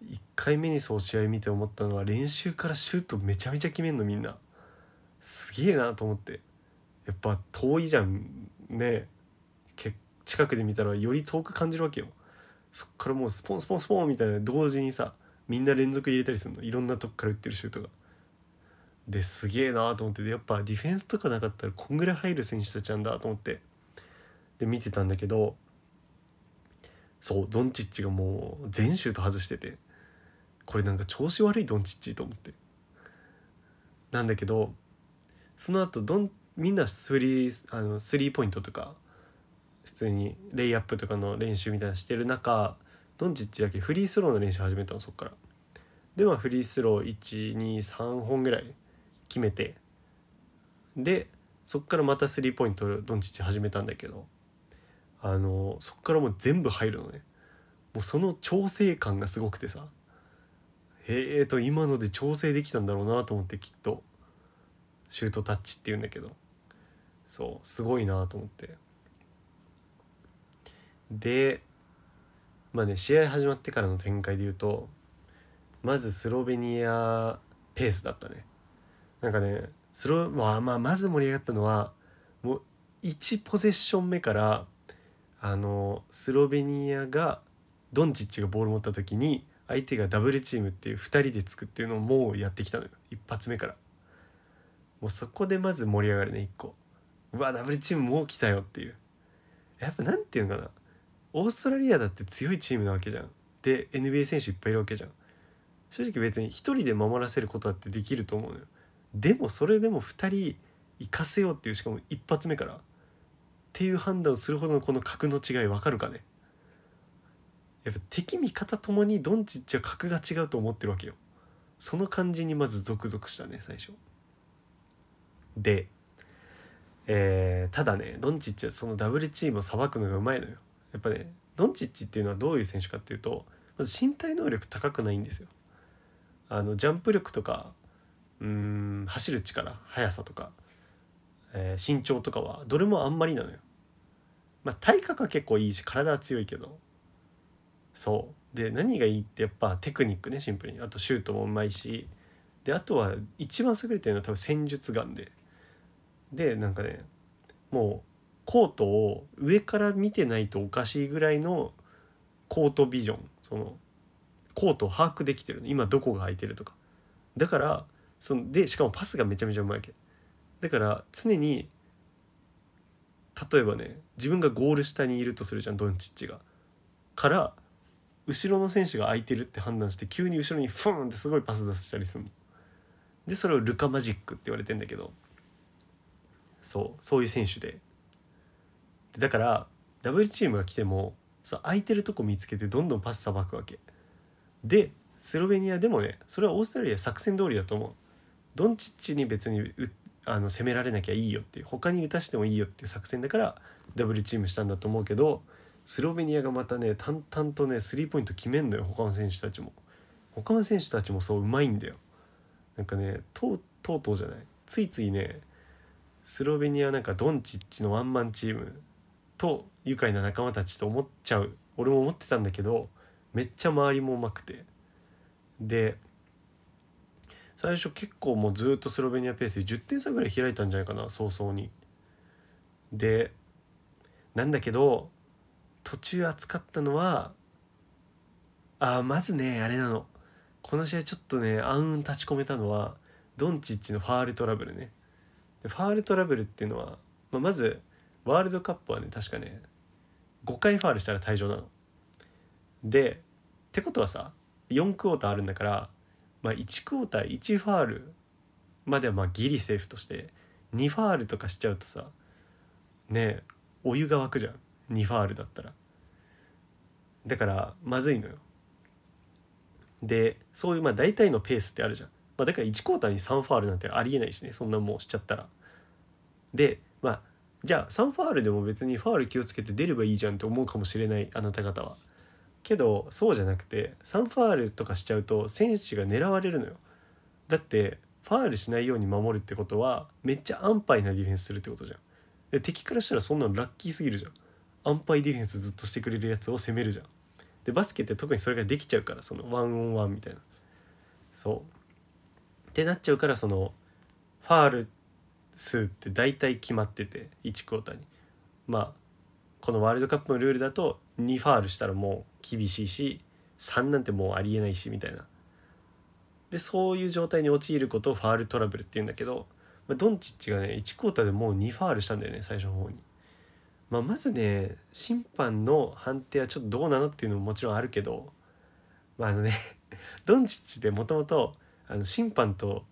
1回目にそう試合見て思ったのは練習からシュートめちゃめちゃ決めんのみんな。すげえなと思って。やっぱ遠いじゃんね。近くで見たらより遠く感じるわけよ。そっからもうスポンスポンスポンみたいな同時にさみんな連続入れたりするの。いろんなとこから打ってるシュートが。ですげえなと思って。やっぱディフェンスとかなかったらこんぐらい入る選手たちなんだと思って。で見てたんだけどそうドンチッチがもう全シュート外してて。これなんか調子悪いドンチッチと思って。なんだけどその後ドンみんなスリーあのスリーポイントとか普通にレイアップとかの練習みたいなしてる中ドンチッチだけフリースローの練習始めたのそっから。でまあフリースロー123本ぐらい決めてでそっからまたスリーポイントドンチッチ始めたんだけどあのそっからもう全部入るのね。もうその調整感がすごくてさへえと今ので調整できたんだろうなと思ってきっと。シュートタッチっていうんだけど。そうすごいなと思って。でまあね試合始まってからの展開で言うとまずスロベニアペースだったね。なんかねスロまあまあまず盛り上がったのはもう1ポゼッション目からあのスロベニアがドンチッチがボール持った時に相手がダブルチームっていう2人でつくっていうのをもうやってきたのよ。一発目から。もうそこでまず盛り上がるね1個。うわダブルチームもう来たよっていう。やっぱ何て言うのかな。オーストラリアだって強いチームなわけじゃん。で NBA 選手いっぱいいるわけじゃん。正直別に1人で守らせることだってできると思うのよ。でもそれでも2人行かせようっていうしかも一発目から。っていう判断をするほどのこの格の違い分かるかね。やっぱ敵味方ともにドンチッチは格が違うと思ってるわけよ。その感じにまずゾクゾクしたね最初。でえー、ただねドンチッチはそのダブルチームをさばくのがうまいのよ。やっぱねドンチッチっていうのはどういう選手かっていうとまず身体能力高くないんですよ。あのジャンプ力とかうん走る力速さとか、えー、身長とかはどれもあんまりなのよ。まあ体格は結構いいし体は強いけど。そう。で何がいいってやっぱテクニックねシンプルに。あとシュートもうまいし。であとは一番優れてるのは多分戦術眼で。でなんかねもうコートを上から見てないとおかしいぐらいのコートビジョンそのコートを把握できてる今どこが空いてるとか。だからそのでしかもパスがめちゃめちゃうまいわけ。だから常に例えばね自分がゴール下にいるとするじゃんドンチッチが。から後ろの選手が空いてるって判断して急に後ろにフーンってすごいパス出したりするの。でそれをルカマジックって言われてんだけど。そうそういう選手で。だからダブルチームが来てもそう空いてるとこ見つけてどんどんパスさばくわけ。でスロベニアでもねそれはオーストラリア作戦通りだと思う。ドンチッチに別にあの攻められなきゃいいよっていう他に打たしてもいいよっていう作戦だからダブルチームしたんだと思うけどスロベニアがまたね淡々とねスリーポイント決めんのよ他の選手たちも。他の選手たちもそううまいんだよ。なんかねとうとうとうじゃない。ついついねスロベニアなんかドンチッチのワンマンチームと愉快な仲間たちと思っちゃう。俺も思ってたんだけどめっちゃ周りもうまくて。で最初結構もうずっとスロベニアペースで10点差ぐらい開いたんじゃないかな早々に。でなんだけど途中熱かったのはあまずねあれなの。この試合ちょっとね暗雲立ち込めたのはドンチッチのファールトラブルね。ファールトラブルっていうのは、まあ、まずワールドカップはね確かね5回ファールしたら退場なの。でってことはさ4クォーターあるんだから、まあ、1クォーター1ファールまではまあギリセーフとして2ファールとかしちゃうとさねお湯が沸くじゃん2ファールだったら。だからまずいのよ。でそういうまあ大体のペースってあるじゃん。まあ、だから1クォーターに3ファールなんてありえないしねそんなもうしちゃったら。でまあじゃあ3ファールでも別にファール気をつけて出ればいいじゃんって思うかもしれないあなた方は。けどそうじゃなくて3ファールとかしちゃうと選手が狙われるのよ。だってファールしないように守るってことはめっちゃ安牌なディフェンスするってことじゃん。で敵からしたらそんなのラッキーすぎるじゃん。安牌ディフェンスずっとしてくれるやつを攻めるじゃん。でバスケって特にそれができちゃうからそのワンオンワンみたいな。そう。ってなっちゃうからそのファール数って大体決まってて1クォーターにまあこのワールドカップのルールだと2ファールしたらもう厳しいし3なんてもうありえないしみたいなでそういう状態に陥ることをファールトラブルって言うんだけど、まあ、ドンチッチがね1クォーターでもう2ファールしたんだよね最初の方に。まあ、まずね審判の判定はちょっとどうなのっていうのももちろんあるけど、まあ、あのねドンチッチってもともと審判と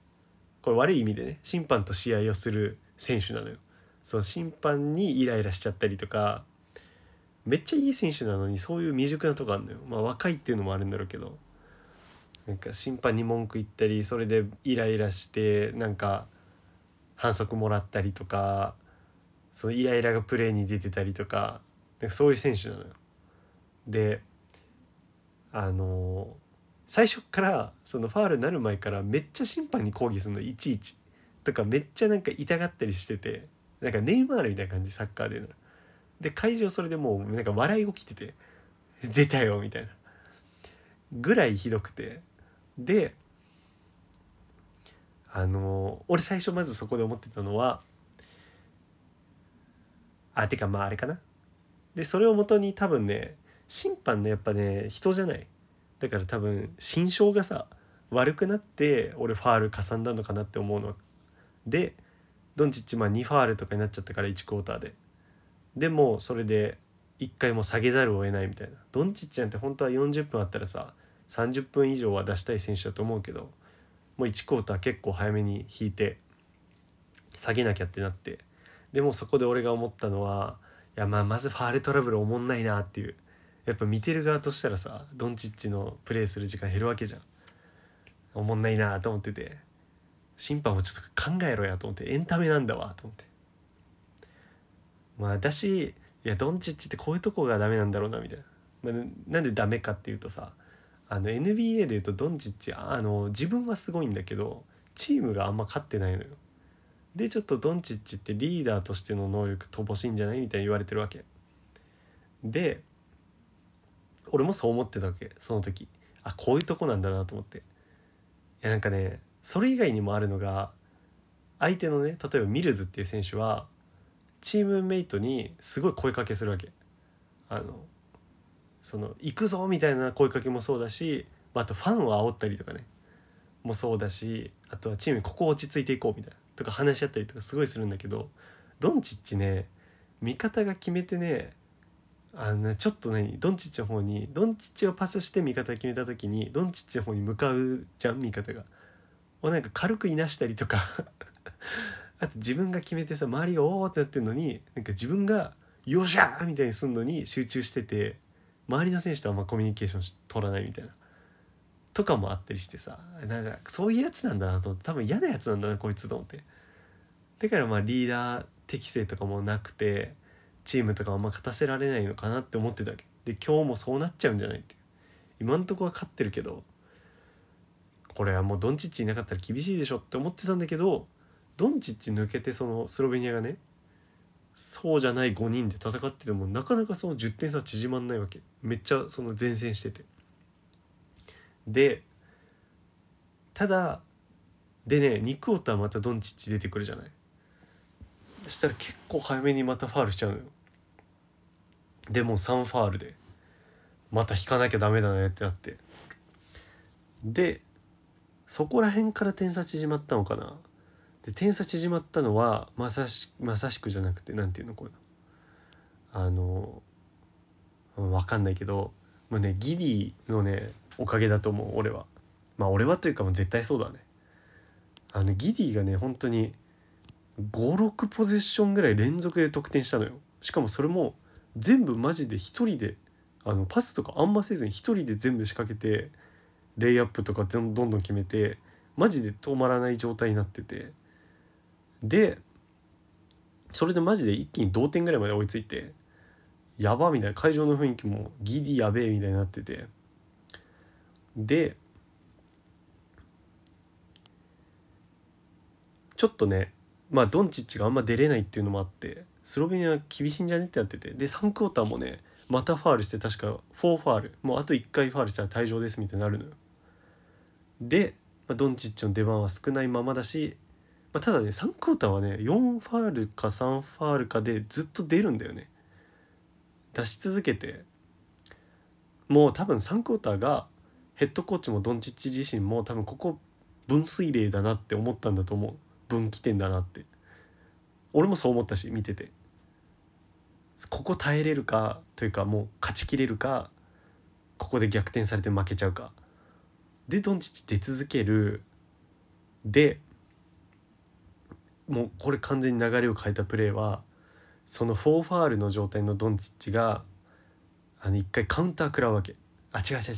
これ悪い意味でね審判と試合をする選手なのよ。その審判にイライラしちゃったりとかめっちゃいい選手なのにそういう未熟なとこあるのよ。まあ若いっていうのもあるんだろうけどなんか審判に文句言ったりそれでイライラしてなんか反則もらったりとかそのイライラがプレーに出てたりとかそういう選手なのよ。であの最初からそのファールになる前からめっちゃ審判に抗議するのいちいちとかめっちゃなんか痛がったりしててなんかネイマールみたいな感じサッカーでで会場それでもうなんか笑い起きてて出たよみたいな。ぐらいひどくて。であの俺最初まずそこで思ってたのはあてかまああれかな。でそれをもとに多分ね審判のやっぱね人じゃない。だから多分心象がさ悪くなって俺ファールかさんだのかなって思うの。でドンチッチまあ2ファールとかになっちゃったから1クォーターで。でもそれで1回も下げざるを得ないみたいな。ドンチッチなんて本当は40分あったらさ30分以上は出したい選手だと思うけどもう1クォーター結構早めに引いて下げなきゃってなって。でもそこで俺が思ったのはいやまあまずファールトラブルおもんないなっていう。やっぱ見てる側としたらさドンチッチのプレーする時間減るわけじゃん。おもんないなと思ってて。審判もちょっと考えろやと思ってエンタメなんだわと思って。まあだしいやドンチッチってこういうとこがダメなんだろうなみたいな、まあ、なんでダメかっていうとさあの NBA で言うとドンチッチあの自分はすごいんだけどチームがあんま勝ってないのよ。でちょっとドンチッチってリーダーとしての能力乏しいんじゃないみたいに言われてるわけ。で俺もそう思ってたわけその時。あこういうとこなんだなと思って。いやなんかねそれ以外にもあるのが相手のね例えばミルズっていう選手はチームメイトにすごい声かけするわけ。あのその行くぞみたいな声かけもそうだしまあとファンを煽ったりとかねもそうだしあとはチームここ落ち着いていこうみたいなとか話し合ったりとかすごいするんだけどドンチッチね味方が決めてねあのちょっと何ドンチッチの方にドンチッチをパスして味方決めた時にドンチッチの方に向かうじゃん味方が。をなんか軽くいなしたりとか あと自分が決めてさ周りがおおってなってるのになんか自分が「よっしゃ!」みたいにすんのに集中してて周りの選手とあんまコミュニケーション取らないみたいなとかもあったりしてさなんかそういうやつなんだなと思って多分嫌なやつなんだなこいつと思ってだからまあリーダー適性とかもなくてチームとかあんま勝たせられないのかなって思ってたわけ。で今日もそうなっちゃうんじゃないって今んとこは勝ってるけどこれはもうドンチッチいなかったら厳しいでしょって思ってたんだけどドンチッチ抜けてそのスロベニアがねそうじゃない5人で戦っててもなかなかその10点差縮まんないわけ。めっちゃその前線してて。でただでね2クォーターまたドンチッチ出てくるじゃない。そしたら結構早めにまたファールしちゃうのよ。でも3ファールでまた引かなきゃダメだねってなって。でそこら辺から点差縮まったのかな。で点差縮まったのはまさしまさしくじゃなくて何ていうのこれあの分かんないけどもうねギディのねおかげだと思う俺は。まあ俺はというかもう絶対そうだね。あのギディがね本当に56ポゼッションぐらい連続で得点したのよ。しかもそれも全部マジで一人であのパスとかあんませずに一人で全部仕掛けてレイアップとかどんどん決めてマジで止まらない状態になってて。でそれでマジで一気に同点ぐらいまで追いついてやばみたいな会場の雰囲気もギディやべえみたいになってて。でちょっとねまあドンチッチがあんま出れないっていうのもあってスロベニア厳しいんじゃね？ってなってて。で3クォーターもねまたファールして確か4ファール。もうあと1回ファールしたら退場ですみたいになるのよ。で、まあ、ドンチッチの出番は少ないままだし、まあ、ただね3クォーターはね4ファールか3ファールかでずっと出るんだよね。出し続けて。もう多分3クォーターがヘッドコーチもドンチッチ自身も多分ここ分水嶺だなって思ったんだと思う。分岐点だなって。俺もそう思ったし見てて。ここ耐えれるかというかもう勝ちきれるかここで逆転されて負けちゃうか。でドンチッチ出続ける。でもうこれ完全に流れを変えたプレーはその4ファールの状態のドンチッチがあの一回カウンター食らうわけ。あ違う違う違う違う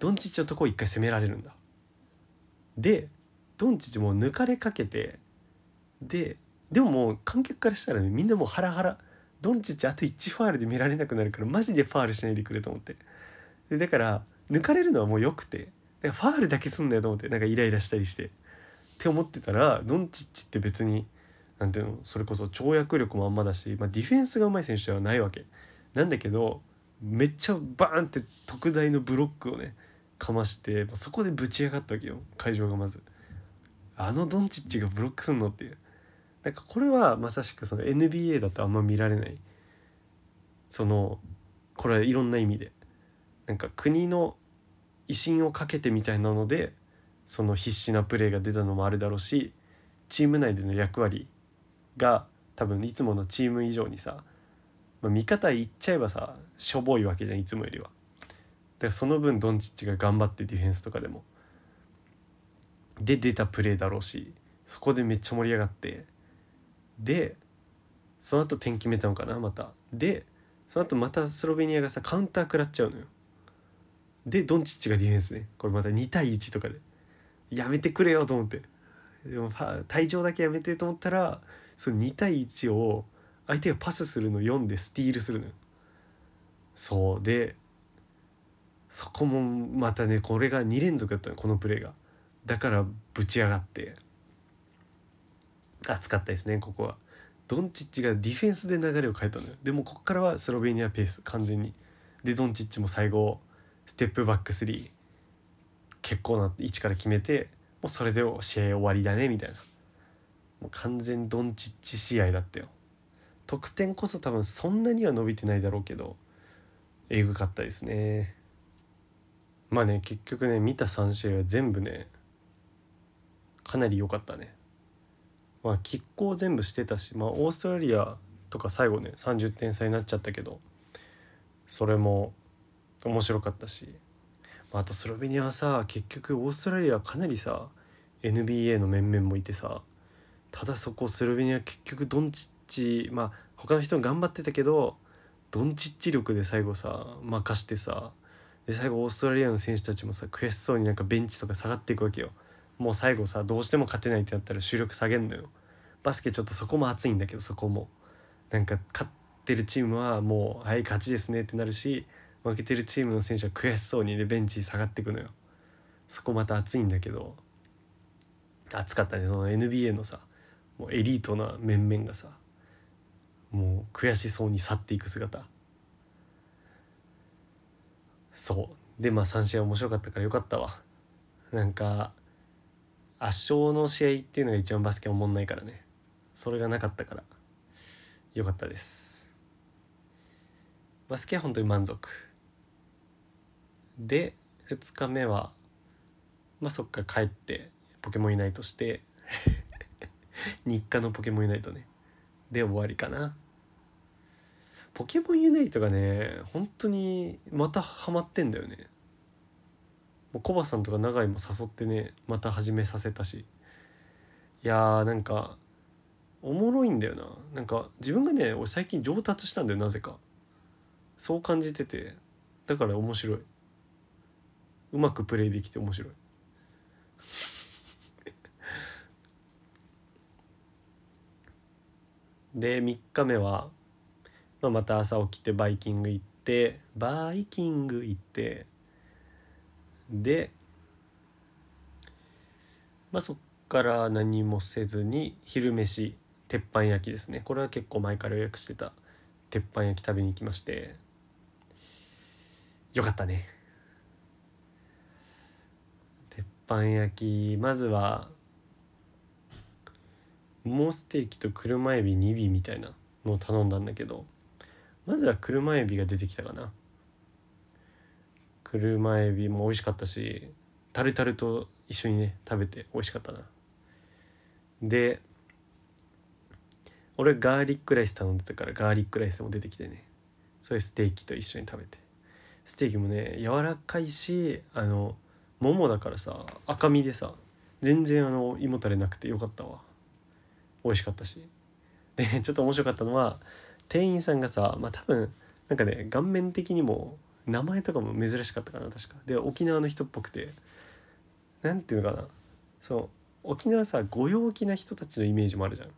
ドンチッチのとこ一回攻められるんだ。でドンチッチもう抜かれかけてででももう観客からしたらねみんなもうハラハラ。ドンチッチあと1ファールで見られなくなるからマジでファールしないでくれと思って。でだから抜かれるのはもうよくてだからファールだけすんだよと思ってなんかイライラしたりして。って思ってたらドンチッチって別になんていうのそれこそ跳躍力もあんまだし、まあ、ディフェンスが上手い選手ではないわけ。なんだけどめっちゃバーンって特大のブロックをねかましてそこでぶち上がったわけよ。会場がまず。あのドンチッチがブロックすんのっていう。なんかこれはまさしくその NBA だとあんま見られないそのこれはいろんな意味でなんか国の威信をかけてみたいなのでその必死なプレーが出たのもあるだろうしチーム内での役割が多分いつものチーム以上にさ、まあ、味方言っちゃえばさしょぼいわけじゃんいつもよりは。だからその分ドンチッチが頑張ってディフェンスとかでも。で出たプレーだろうしそこでめっちゃ盛り上がってでその後点決めたのかなまた。でその後またスロベニアがさカウンター食らっちゃうのよ。でドンチッチがディフェンスね。これまた2対1とかで。やめてくれよと思って。でも退場だけやめてと思ったらその2対1を相手がパスするの読んでスティールするのよ。そう。でそこもまたねこれが2連続だったのこのプレーが。だからぶち上がって。熱かったですねここは。ドンチッチがディフェンスで流れを変えたのよ。でもこっからはスロベニアペース完全に。でドンチッチも最後ステップバック3結構な位置から決めてもうそれで試合終わりだねみたいな。もう完全ドンチッチ試合だったよ。得点こそ多分そんなには伸びてないだろうけどえぐかったですね。まあね結局ね見た3試合は全部ねかなり良かったね。まあ拮抗全部してたしまあオーストラリアとか最後ね30点差になっちゃったけどそれも面白かったしまあとスロベニアはさ結局オーストラリアかなりさ NBA の面々もいてさただそこスロベニア結局ドンチッチまあ他の人も頑張ってたけどドンチッチ力で最後さ任してさで最後オーストラリアの選手たちもさ悔しそうになんかベンチとか下がっていくわけよ。もう最後さどうしても勝てないってなったら主力下げんのよ。バスケちょっとそこも熱いんだけどそこも。なんか勝ってるチームはもうはい勝ちですねってなるし負けてるチームの選手は悔しそうにねベンチ下がっていくのよ。そこまた熱いんだけど。熱かったねその NBA のさもうエリートな面々がさもう悔しそうに去っていく姿。そう。でまあ3試合面白かったからよかったわ。なんか圧勝の試合っていうのが一番バスケおもんないからね。それがなかったから。よかったです。バスケは本当に満足。で2日目はまあそっか帰ってポケモンユナイトして 日課のポケモンユナイトね。で終わりかな。ポケモンユナイトがね本当にまたハマってんだよね。もうコバさんとか永井も誘ってねまた始めさせたし。いやーなんかおもろいんだよな。なんか自分がね俺最近上達したんだよなぜか。そう感じてて。だから面白い。うまくプレイできて面白い。で3日目は、まあ、また朝起きてバイキング行ってバイキング行ってでまあそっから何もせずに昼飯鉄板焼きですね。これは結構前から予約してた鉄板焼き食べに行きましてよかったね。鉄板焼きまずはモステーキと車エビ2尾みたいなのを頼んだんだけどまずは車エビが出てきたかな。車エビも美味しかったしタルタルと一緒にね食べて美味しかったな。で俺ガーリックライス頼んでたからガーリックライスも出てきてね。それステーキと一緒に食べて。ステーキもね柔らかいしあのももだからさ赤身でさ全然あの胃もたれなくてよかったわ。美味しかったし。でちょっと面白かったのは店員さんがさまあ多分なんかね顔面的にも名前とかも珍しかったかな確か。で沖縄の人っぽくて。何ていうのかな。そう。沖縄さご陽気な人たちのイメージもあるじゃん。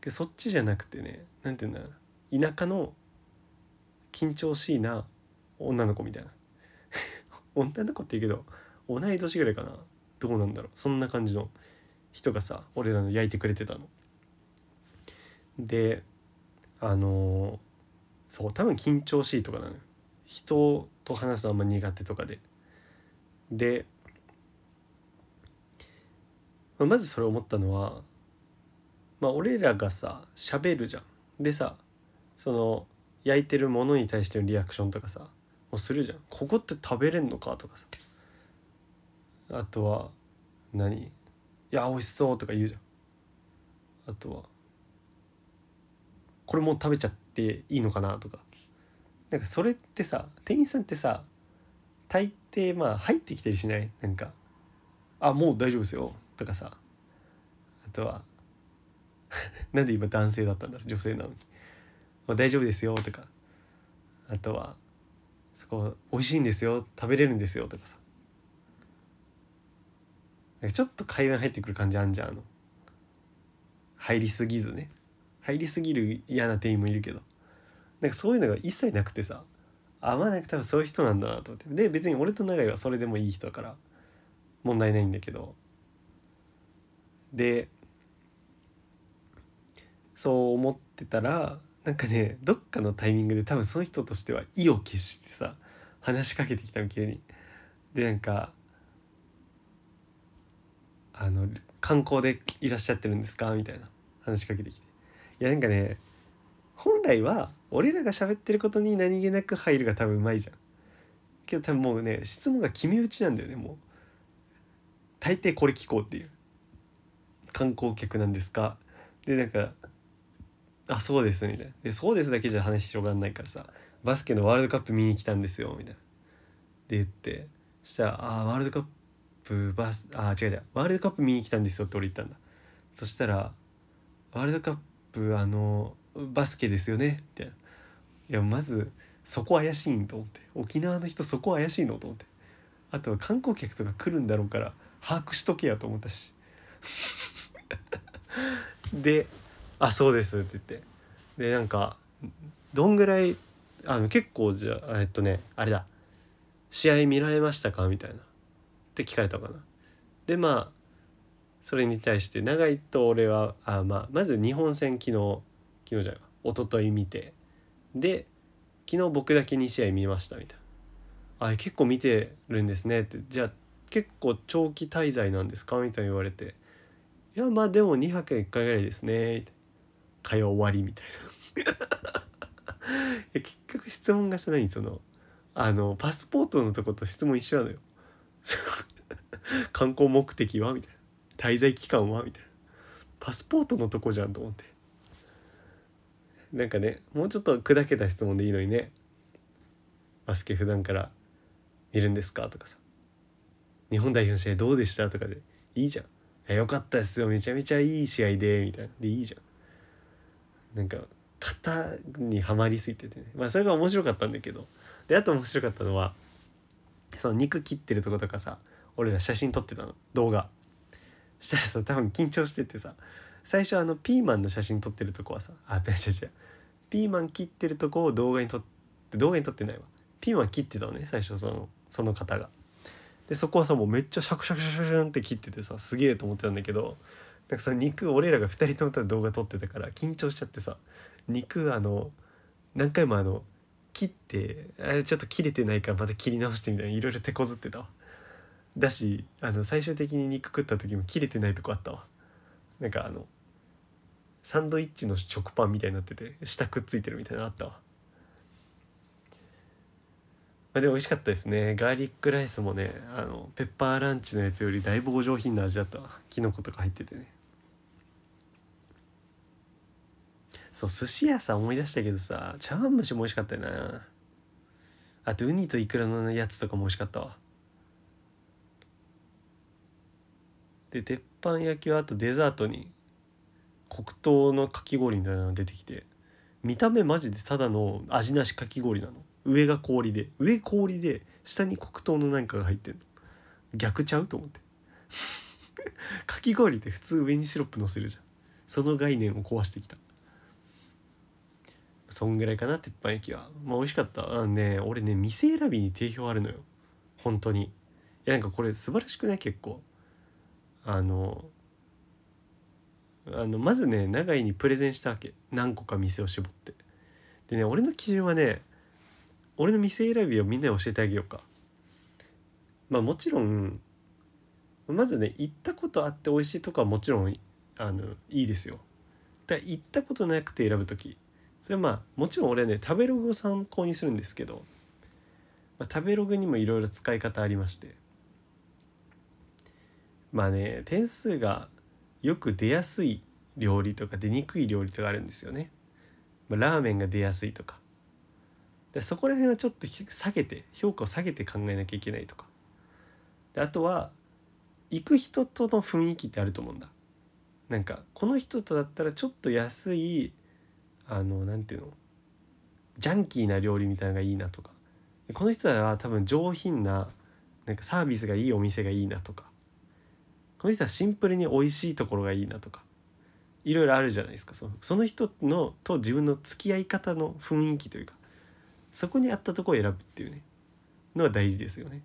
でそっちじゃなくてね何て言うんだろう。田舎の緊張しいな女の子みたいな。女の子って言うけど同い年ぐらいかな。どうなんだろう。そんな感じの人がさ俺らの焼いてくれてたの。であのー、そう多分緊張しいとかなのよ人と話すのあんま苦手とかで。で、まあ、まずそれ思ったのはまあ俺らがさ喋るじゃん。でさその焼いてるものに対してのリアクションとかさもうするじゃん。ここって食べれんのかとかさ。あとは何？いや美味しそうとか言うじゃん。あとはこれもう食べちゃっていいのかなとかなんかそれってさ店員さんってさ大抵まあ入ってきたりしない？なんか「あもう大丈夫ですよ」とかさ。あとは なんで今男性だったんだろう？女性なのに「まあ大丈夫ですよ」とか。あとは「そこ美味しいんですよ。食べれるんですよ」とかさ。ちょっと会話入ってくる感じあんじゃんあの。入りすぎずね。入りすぎる嫌な店員もいるけど。なんかそういうのが一切なくてさ。あまあなんか多分そういう人なんだなと思って。で別に俺と永井はそれでもいい人だから。問題ないんだけど。でそう思ってたらなんかねどっかのタイミングで多分その人としては意を決してさ話しかけてきたの急に。でなんかあの観光でいらっしゃってるんですか？みたいな話しかけてきて。いやなんかね本来は俺らが喋ってることに何気なく入るが多分うまいじゃん。けど多分もうね質問が決め打ちなんだよねもう。大抵これ聞こうっていう。観光客なんですか？でなんか「あそうです」みたいな。で「そうです」だけじゃ話広がんないからさ「バスケのワールドカップ見に来たんですよ」みたいな。で言って。そしたら「あワールドカップバスあ違う違う。ワールドカップ見に来たんですよ」って俺言ったんだ。そしたら「ワールドカップあのバスケですよね」みたいな「いやまずそこ怪しいんと思って。沖縄の人そこ怪しいのと思って。あとは観光客とか来るんだろうから把握しとけやと思ったし。で「あそうです」って言って。でなんかどんぐらいあの結構じゃえっとねあれだ。試合見られましたか？みたいな。って聞かれたかな。でまあそれに対して長井と俺はあまあまず日本戦昨日昨日じゃない一昨日見て。で昨日僕だけ2試合見ましたみたいな「あ結構見てるんですね」って「じゃあ結構長期滞在なんですか?」みたいに言われて「いやまあでも2泊1回ぐらいですね」って。会話終わりみたいな。結局質問がさ何その。あのパスポートのとこと質問一緒なのよ。観光目的はみたいな。滞在期間はみたいな。パスポートのとこじゃんと思って。なんかねもうちょっと砕けた質問でいいのにね。バスケ普段から見るんですか？とかさ。日本代表の試合どうでした？とかで。いいじゃん「よかったですよ。めちゃめちゃいい試合で」みたいな。でいいじゃん。なんか型にはまりすぎててね。まあそれが面白かったんだけど。であと面白かったのはその肉切ってるとことかさ俺ら写真撮ってたの。動画。したらさ多分緊張しててさ最初あのピーマンの写真撮ってるとこはさあ違う違うピーマン切ってるとこを動画に撮って動画に撮ってないわ。ピーマン切ってたのね最初そのその方が。でそこはさもうめっちゃシャクシャクシャクシャンって切っててさすげえと思ってたんだけどなんかさ肉俺らが2人ともた動画撮ってたから緊張しちゃってさ肉あの何回もあの切ってあれちょっと切れてないからまた切り直してみたいないろいろ手こずってたわ。だしあの最終的に肉食った時も切れてないとこあったわ。なんかあのサンドイッチの食パンみたいになってて下くっついてるみたいなのあったわ。まあでも美味しかったですね。ガーリックライスもねあのペッパーランチのやつよりだいぶお上品な味だったわ。きのことか入っててね。そう寿司屋さん思い出したけどさ茶碗蒸しも美味しかったよな。あとウニとイクラのやつとかも美味しかったわ。で鉄板焼きはあとデザートに黒糖のかき氷みたいなの出てきて見た目マジでただの味なしかき氷なの。上が氷で上氷で下に黒糖の何かが入ってんの。逆ちゃうと思って。かき氷って普通上にシロップ乗せるじゃん。その概念を壊してきた。そんぐらいかな鉄板焼きは。まあ美味しかった。あね俺ね店選びに定評あるのよ。本当に。いやなんかこれ素晴らしくない？結構。あのあのまずね永井にプレゼンしたわけ。何個か店を絞って。でね俺の基準はね俺の店選びをみんなに教えてあげようか。まあもちろんまずね行ったことあって美味しいとこはもちろんあのいいですよ。だ行ったことなくて選ぶ時。それはまあもちろん俺はね食べログを参考にするんですけど、まあ、食べログにもいろいろ使い方ありまして。まあね点数がよく出やすい料理とか出にくい料理とかあるんですよね。まあ、ラーメンが出やすいとか。でそこら辺はちょっと下げて評価を下げて考えなきゃいけないとか。であとは行く人との雰囲気ってあると思うんだ。なんかこの人とだったらちょっと安いあの何て言うの？ジャンキーな料理みたいなのがいいなとか。この人は多分上品ななんかサービスがいいお店がいいなとか。この人はシンプルに美味しいところがいいなとかいろいろあるじゃないですか。そのその人のと自分の付き合い方の雰囲気というかそこに合ったとこを選ぶっていうねのは大事ですよね。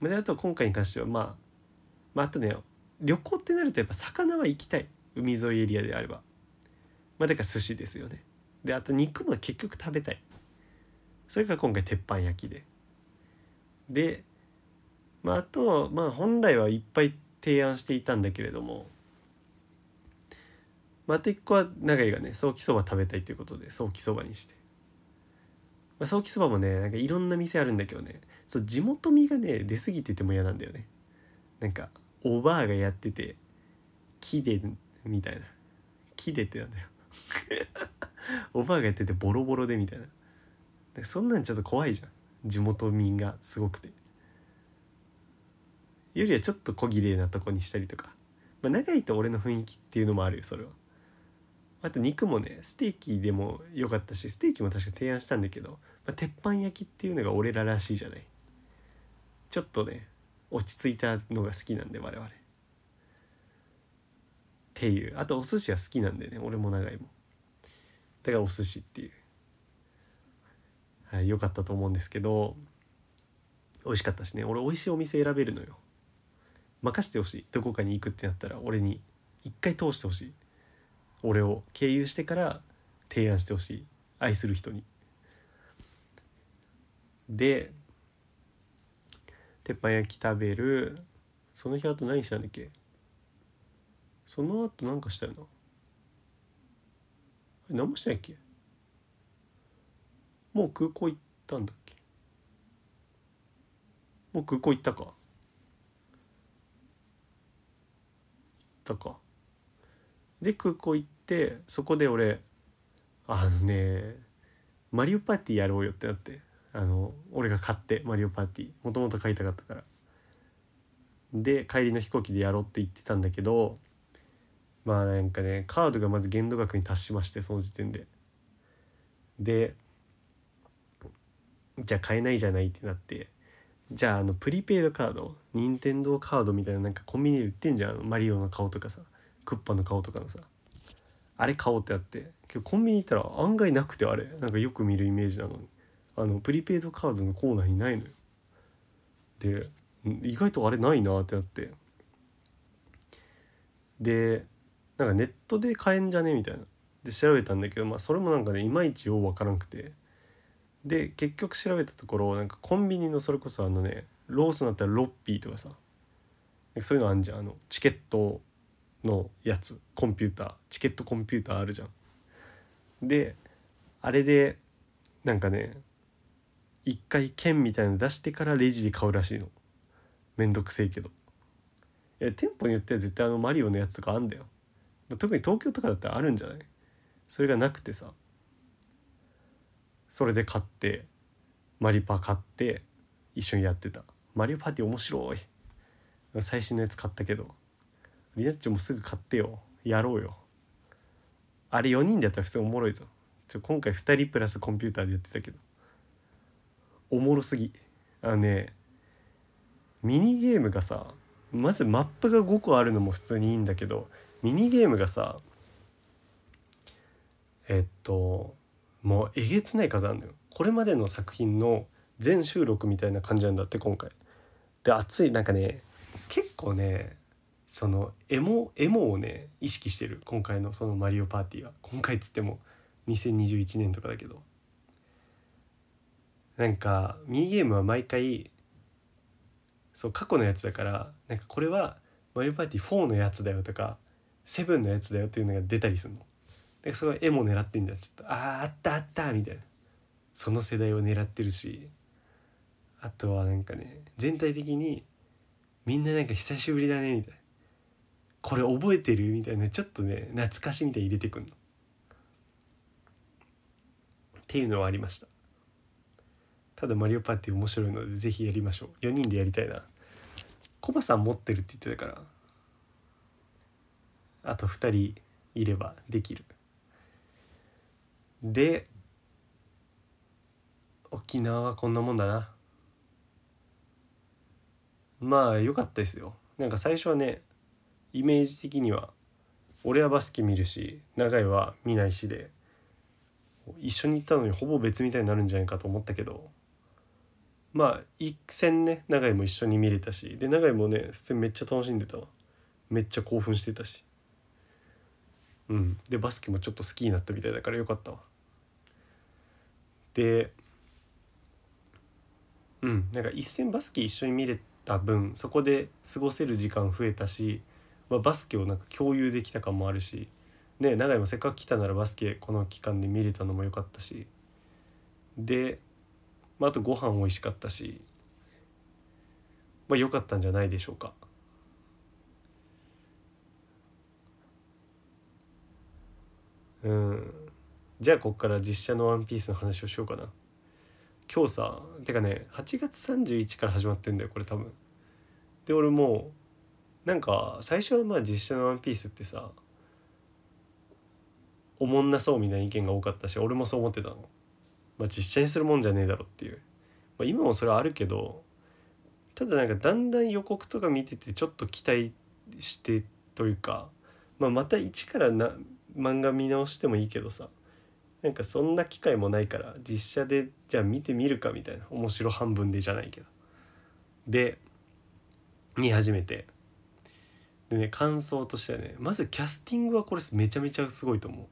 であと今回に関してはまあ、まあ、あとね旅行ってなるとやっぱ魚は行きたい。海沿いエリアであれば。まあだから寿司ですよね。であと肉も結局食べたい。それが今回鉄板焼きで。でまああとまあ本来はいっぱい提案していたんだけれどもまた一個は永井がねソーキそば食べたいということでソーキそばにして、まあ、ソーキそばもねなんかいろんな店あるんだけどねそう地元味がね出過ぎてても嫌なんだよね。なんかおばあがやってて木でみたいな。木でってなんだよ。おばあがやっててボロボロでみたいな。そんなんちょっと怖いじゃん。地元民がすごくて。よりはちょっと小綺麗なとこにしたりとか、まあ、長いと俺の雰囲気っていうのもあるよそれは。あと肉もねステーキでも良かったしステーキも確か提案したんだけど、まあ、鉄板焼きっていうのが俺ららしいじゃない。ちょっとね落ち着いたのが好きなんで我々。っていう。あとお寿司は好きなんでね俺も長いもだからお寿司っていう。はい良かったと思うんですけど美味しかったしね。俺美味しいお店選べるのよ。任してほしい。どこかに行くってなったら俺に一回通してほしい。俺を経由してから提案してほしい。愛する人に。で鉄板焼き食べる。その日あと何したんだっけ？その後何かしたよな。何もしないっけ？もう空港行ったんだっけ？もう空港行ったか。ったか。で空港行ってそこで俺あのねマリオパーティーやろうよってなってあの俺が買ってマリオパーティー。もともと買いたかったから。で帰りの飛行機でやろうって言ってたんだけどまあなんかねカードがまず限度額に達しましてその時点で。でじゃあ買えないじゃないってなってじゃああのプリペイドカード？任天堂カードみたいななんかコンビニで売ってんじゃん？マリオの顔とかさ。クッパの顔とかのさ。あれ買おうってあって。けどコンビニ行ったら案外なくてあれ。なんかよく見るイメージなのに。あのプリペイドカードのコーナーにないのよ。で意外とあれないなってなって。でなんかネットで買えんじゃね？みたいな。で調べたんだけどまあそれもなんかねいまいちよう分からんくて。で結局調べたところなんかコンビニのそれこそあのねローソンだったらロッピーとかさそういうのあんじゃん。あのチケットのやつコンピューター。チケットコンピューターあるじゃん。であれでなんかね一回券みたいなの出してからレジで買うらしいの。めんどくせえけど。いや店舗によっては絶対あのマリオのやつとかあんだよ。特に東京とかだったらあるんじゃない？それがなくてさ。それで買ってマリパ買って一緒にやってた。マリオパーティー面白い。最新のやつ買ったけど。リナッチョもすぐ買ってよ。やろうよ。あれ4人でやったら普通おもろいぞ。ちょ今回2人プラスコンピューターでやってたけど。おもろすぎ。あのねミニゲームがさまずマップが5個あるのも普通にいいんだけどミニゲームがさえっともうえげつない数あるのよ。これまでの作品の全収録みたいな感じなんだって今回。で熱いなんかね結構ねそのエモエモをね意識してる。今回のそのマリオパーティーは。今回っつっても2021年とかだけど。なんかミニゲームは毎回そう過去のやつだからなんかこれはマリオパーティー4のやつだよとか7のやつだよっていうのが出たりするの。でその絵も狙ってんじゃん。ちょっとあああったあったみたいな。その世代を狙ってるし。あとはなんかね全体的にみんななんか久しぶりだねみたいな。これ覚えてる？みたいな。ちょっとね懐かしみたいに入れてくんの。っていうのはありました。ただマリオパーティー面白いのでぜひやりましょう。4人でやりたいな。コバさん持ってるって言ってたから。あと2人いればできる。で沖縄はこんなもんだな。まあ良かったですよ。なんか最初はねイメージ的には俺はバスケ見るし長井は見ないしで一緒に行ったのにほぼ別みたいになるんじゃないかと思ったけどまあ一戦ね長井も一緒に見れたしで長井もね普通にめっちゃ楽しんでたわ。めっちゃ興奮してたし。うん。でバスケもちょっと好きになったみたいだからよかったわ。でうんなんか一戦バスケ一緒に見れた分そこで過ごせる時間増えたし、まあ、バスケをなんか共有できた感もあるしね長井もせっかく来たならバスケこの期間で見れたのも良かったしで、まあ、あとご飯美味しかったしまあ良かったんじゃないでしょうか。うんじゃあこっから実写の「ワンピースの話をしようかな。今日さてかね8月31から始まってんだよこれ多分。で俺もうなんか最初はまあ実写の「ワンピースってさおもんなそうみたいな意見が多かったし俺もそう思ってたの、まあ、実写にするもんじゃねえだろっていう、まあ、今もそれはあるけどただなんかだんだん予告とか見ててちょっと期待してというか、まあ、また一からな漫画見直してもいいけどさ。なんかそんな機会もないから実写でじゃあ見てみるかみたいな面白半分でじゃないけど。で見始めて。でね感想としてはねまずキャスティングはこれめちゃめちゃすごいと思う。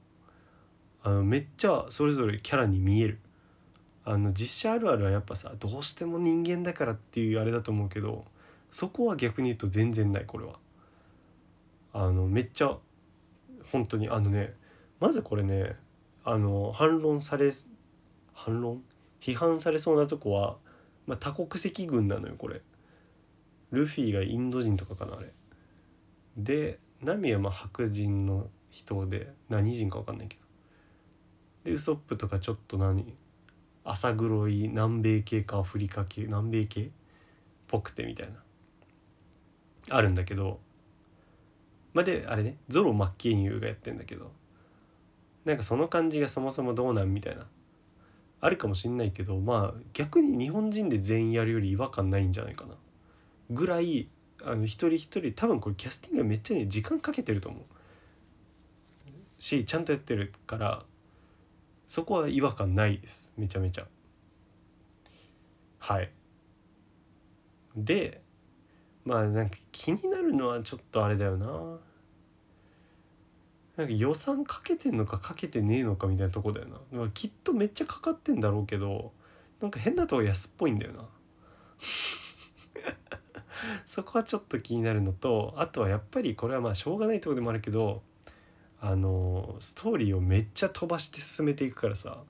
あのめっちゃそれぞれキャラに見える。あの実写あるあるはやっぱさどうしても人間だからっていうあれだと思うけどそこは逆に言うと全然ないこれは。あのめっちゃ本当に。あのねまずこれねあの反論され反論？批判されそうなとこは、まあ、多国籍軍なのよこれ。ルフィがインド人とかかなあれ。でナミはまあ白人の人で何人か分かんないけど。でウソップとかちょっと何浅黒い南米系かアフリカ系南米系っぽくてみたいな。あるんだけど。まあであれねゾロ・マッケンユーがやってんだけど。なんかその感じがそもそもどうなんみたいな。あるかもしんないけどまあ逆に日本人で全員やるより違和感ないんじゃないかな。ぐらいあの一人一人多分これキャスティングはめっちゃね時間かけてると思う。しちゃんとやってるからそこは違和感ないです。めちゃめちゃ。はい。でまあなんか気になるのはちょっとあれだよな。なんか予算かけてんのかかけてねえのかみたいなとこだよな。きっとめっちゃかかってんだろうけどなんか変なとこ安っぽいんだよな。そこはちょっと気になるのとあとはやっぱりこれはまあしょうがないとこでもあるけどあのストーリーをめっちゃ飛ばして進めていくからさ。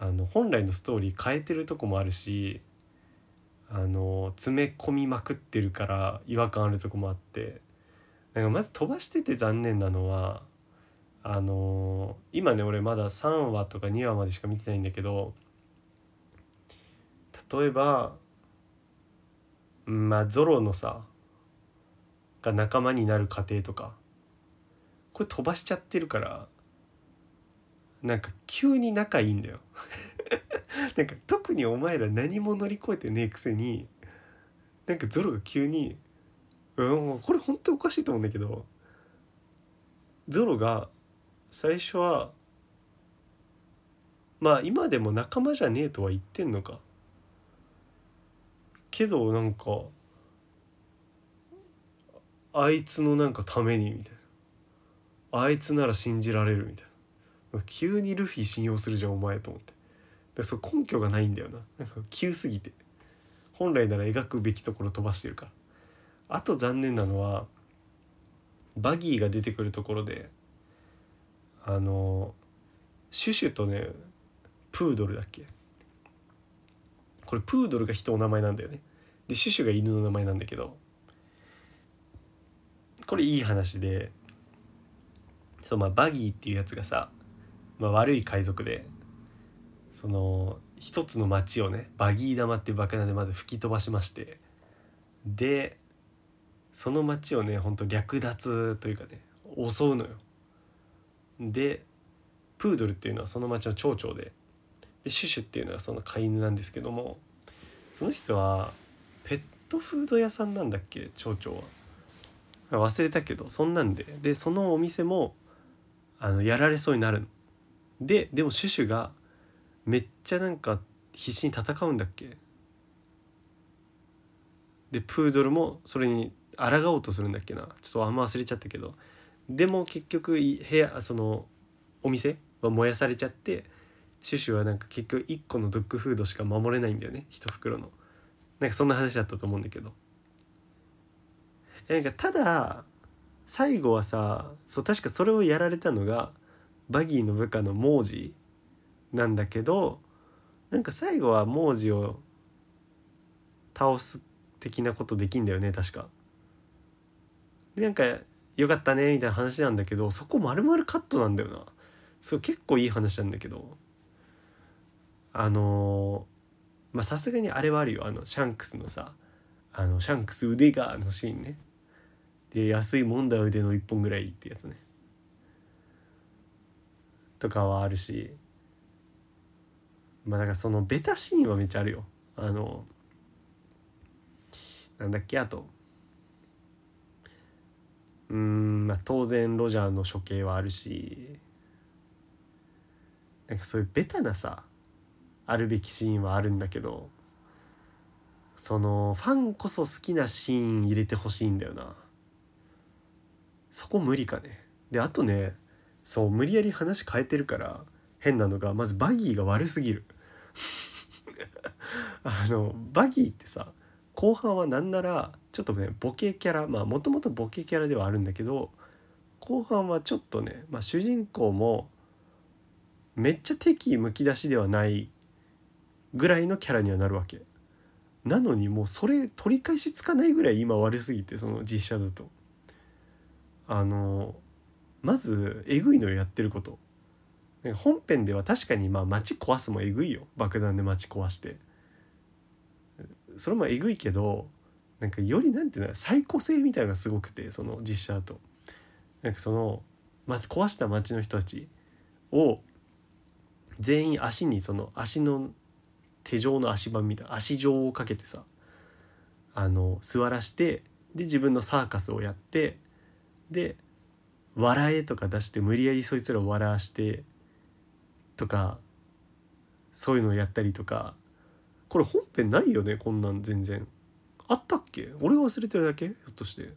あの本来のストーリー変えてるとこもあるしあの詰め込みまくってるから違和感あるとこもあって。なんかまず飛ばしてて残念なのはあの今ね俺まだ3話とか2話までしか見てないんだけど例えばまあゾロのさが仲間になる過程とかこれ飛ばしちゃってるからなんか急に仲いいんだよ。なんか特にお前ら何も乗り越えてねえくせになんかゾロが急にうんこれ本当おかしいと思うんだけどゾロが最初はまあ今でも仲間じゃねえとは言ってんのか。けどなんかあいつのなんかためにみたいな。あいつなら信じられるみたいな。急にルフィ信用するじゃんお前と思って。でそ根拠がないんだよな。なんか急すぎて。本来なら描くべきところ飛ばしてるから。あと残念なのはバギーが出てくるところであのシュシュとねプードルだっけ？これプードルが人の名前なんだよね。でシュシュが犬の名前なんだけどこれいい話でそうまあバギーっていうやつがさ、まあ、悪い海賊でその一つの町をねバギー玉っていう爆弾でまず吹き飛ばしましてでその町をねほんと略奪というかね襲うのよ。でプードルっていうのはその町の町長ででシュシュっていうのはその飼い犬なんですけどもその人はペットフード屋さんなんだっけ町長は。忘れたけどそんなんででそのお店もあのやられそうになるの。ででもシュシュがめっちゃなんか必死に戦うんだっけでプードルもそれに抗おうとするんだっけな。ちょっとあんま忘れちゃったけど。でも結局部屋そのお店は燃やされちゃってシュシュはなんか結局1個のドッグフードしか守れないんだよね。1袋の。なんかそんな話だったと思うんだけど。なんかただ最後はさそう確かそれをやられたのがバギーの部下のモージなんだけどなんか最後はモージを倒す的なことできんだよね確か。でなんかよかったねみたいな話なんだけどそこ丸々カットなんだよな。そう結構いい話なんだけど。あのまあさすがにあれはあるよ。あのシャンクスのさあのシャンクス腕がのシーンね。で安いもんだ腕の1本ぐらいってやつね。とかはあるし。まあだからそのベタシーンはめっちゃあるよ。あのなんだっけあとうんまあ当然ロジャーの処刑はあるしなんかそういうベタなさあるべきシーンはあるんだけどそのファンこそ好きなシーン入れてほしいんだよな。そこ無理かね。であとねそう無理やり話変えてるから変なのがまずバギーが悪すぎる。あのバギーってさ後半はなんならちょっとねボケキャラまあもともとボケキャラではあるんだけど後半はちょっとね、まあ、主人公もめっちゃ敵むき出しではないぐらいのキャラにはなるわけ。なのにもうそれ取り返しつかないぐらい今悪すぎてその実写だと。あのまずえぐいのよやってること。本編では確かにまあ街壊すもえぐいよ。爆弾で街壊して。それもえぐいけどなんかよりなんていうの最高性みたいなのがすごくてその実写と。なんかその、ま、壊した街の人たちを全員足にその足の手錠の足盤みたいな足状をかけてさあの座らしてで自分のサーカスをやってで「笑え」とか出して無理やりそいつらを笑わしてとかそういうのをやったりとかこれ本編ないよねこんなん全然。あったっけ？俺が忘れてるだけ？ひょっとして。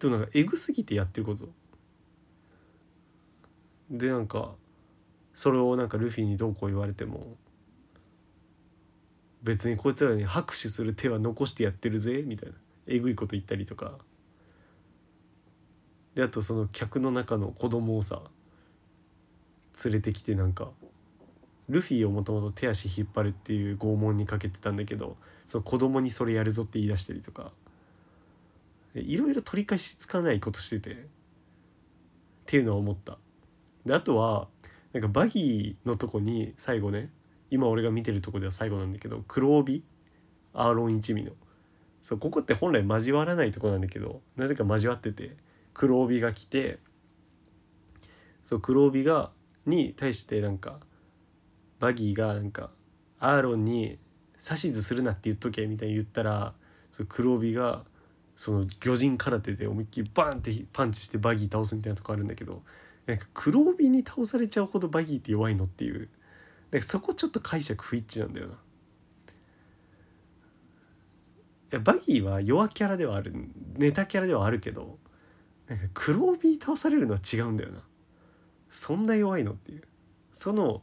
でもなんかエグすぎてやってること。でなんかそれをなんかルフィにどうこう言われても別にこいつらに拍手する手は残してやってるぜみたいな。えぐいこと言ったりとか。であとその客の中の子供をさ連れてきてなんかルフィをもともと手足引っ張るっていう拷問にかけてたんだけどその子供にそれやるぞって言い出したりとか。いろいろ取り返しつかないことしてて。っていうのは思った。であとはなんかバギーのとこに最後ね今俺が見てるとこでは最後なんだけど黒帯？アーロン一味の。そうここって本来交わらないとこなんだけどなぜか交わってて黒帯が来てそう黒帯がに対してなんかバギーがなんかアーロンに指図するなって言っとけみたいに言ったらそ黒帯がその魚人空手で思いっきりバーンってパンチしてバギー倒すみたいなとこあるんだけどなんか黒帯に倒されちゃうほどバギーって弱いのっていう。なんかそこちょっと解釈不一致なんだよな。いやバギーは弱キャラではあるネタキャラではあるけどなんか黒帯に倒されるのは違うんだよな。そんな弱いのっていう。その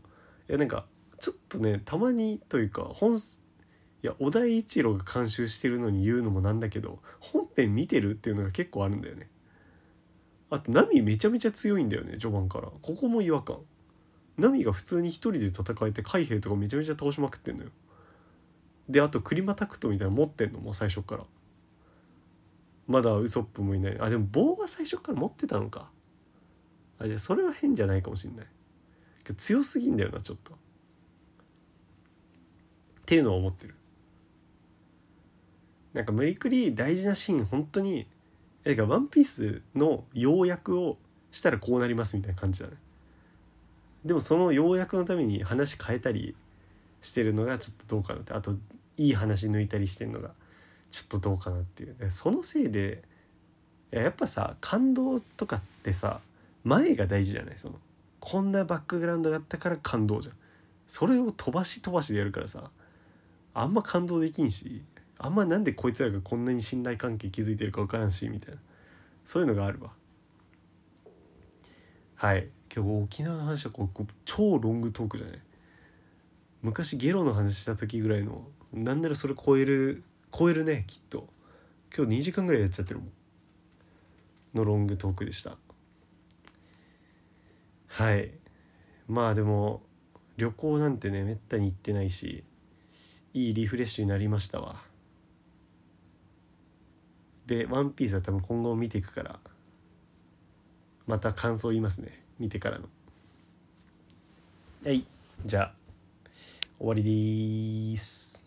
いやなんかちょっとねたまにというか本いや小田一郎が監修してるのに言うのもなんだけど本編見てるっていうのが結構あるんだよね。あとナミめちゃめちゃ強いんだよね序盤から。ここも違和感。ナミが普通に一人で戦えて海兵とかめちゃめちゃ倒しまくってんのよ。であとクリマタクトみたいなの持ってんのもう最初から。まだウソップもいない。あでも棒は最初から持ってたのか。あじゃあそれは変じゃないかもしんない。強すぎんだよなちょっと。っていうのを思ってる。なんか無理くり大事なシーン本当にえかワンピースの要約をしたらこうなりますみたいな感じだね。でもその要約のために話変えたりしてるのがちょっとどうかなって。あといい話抜いたりしてるのがちょっとどうかなっていう。そのせいでやっぱさ感動とかってさ前が大事じゃない？そのこんなバックグラウンドがあったから感動じゃん。それを飛ばし飛ばしでやるからさあんま感動できんしあんまなんでこいつらがこんなに信頼関係築いてるか分からんしみたいな。そういうのがあるわ。はい。今日沖縄の話はこう超ロングトークじゃない？昔ゲロの話した時ぐらいのなんならそれ超える超えるねきっと。今日2時間ぐらいやっちゃってるもん。のロングトークでした。はい。まあでも旅行なんてねめったに行ってないしいいリフレッシュになりましたわ。で「ワンピースは多分今後見ていくからまた感想言いますね。見てからの。はい。じゃあ終わりです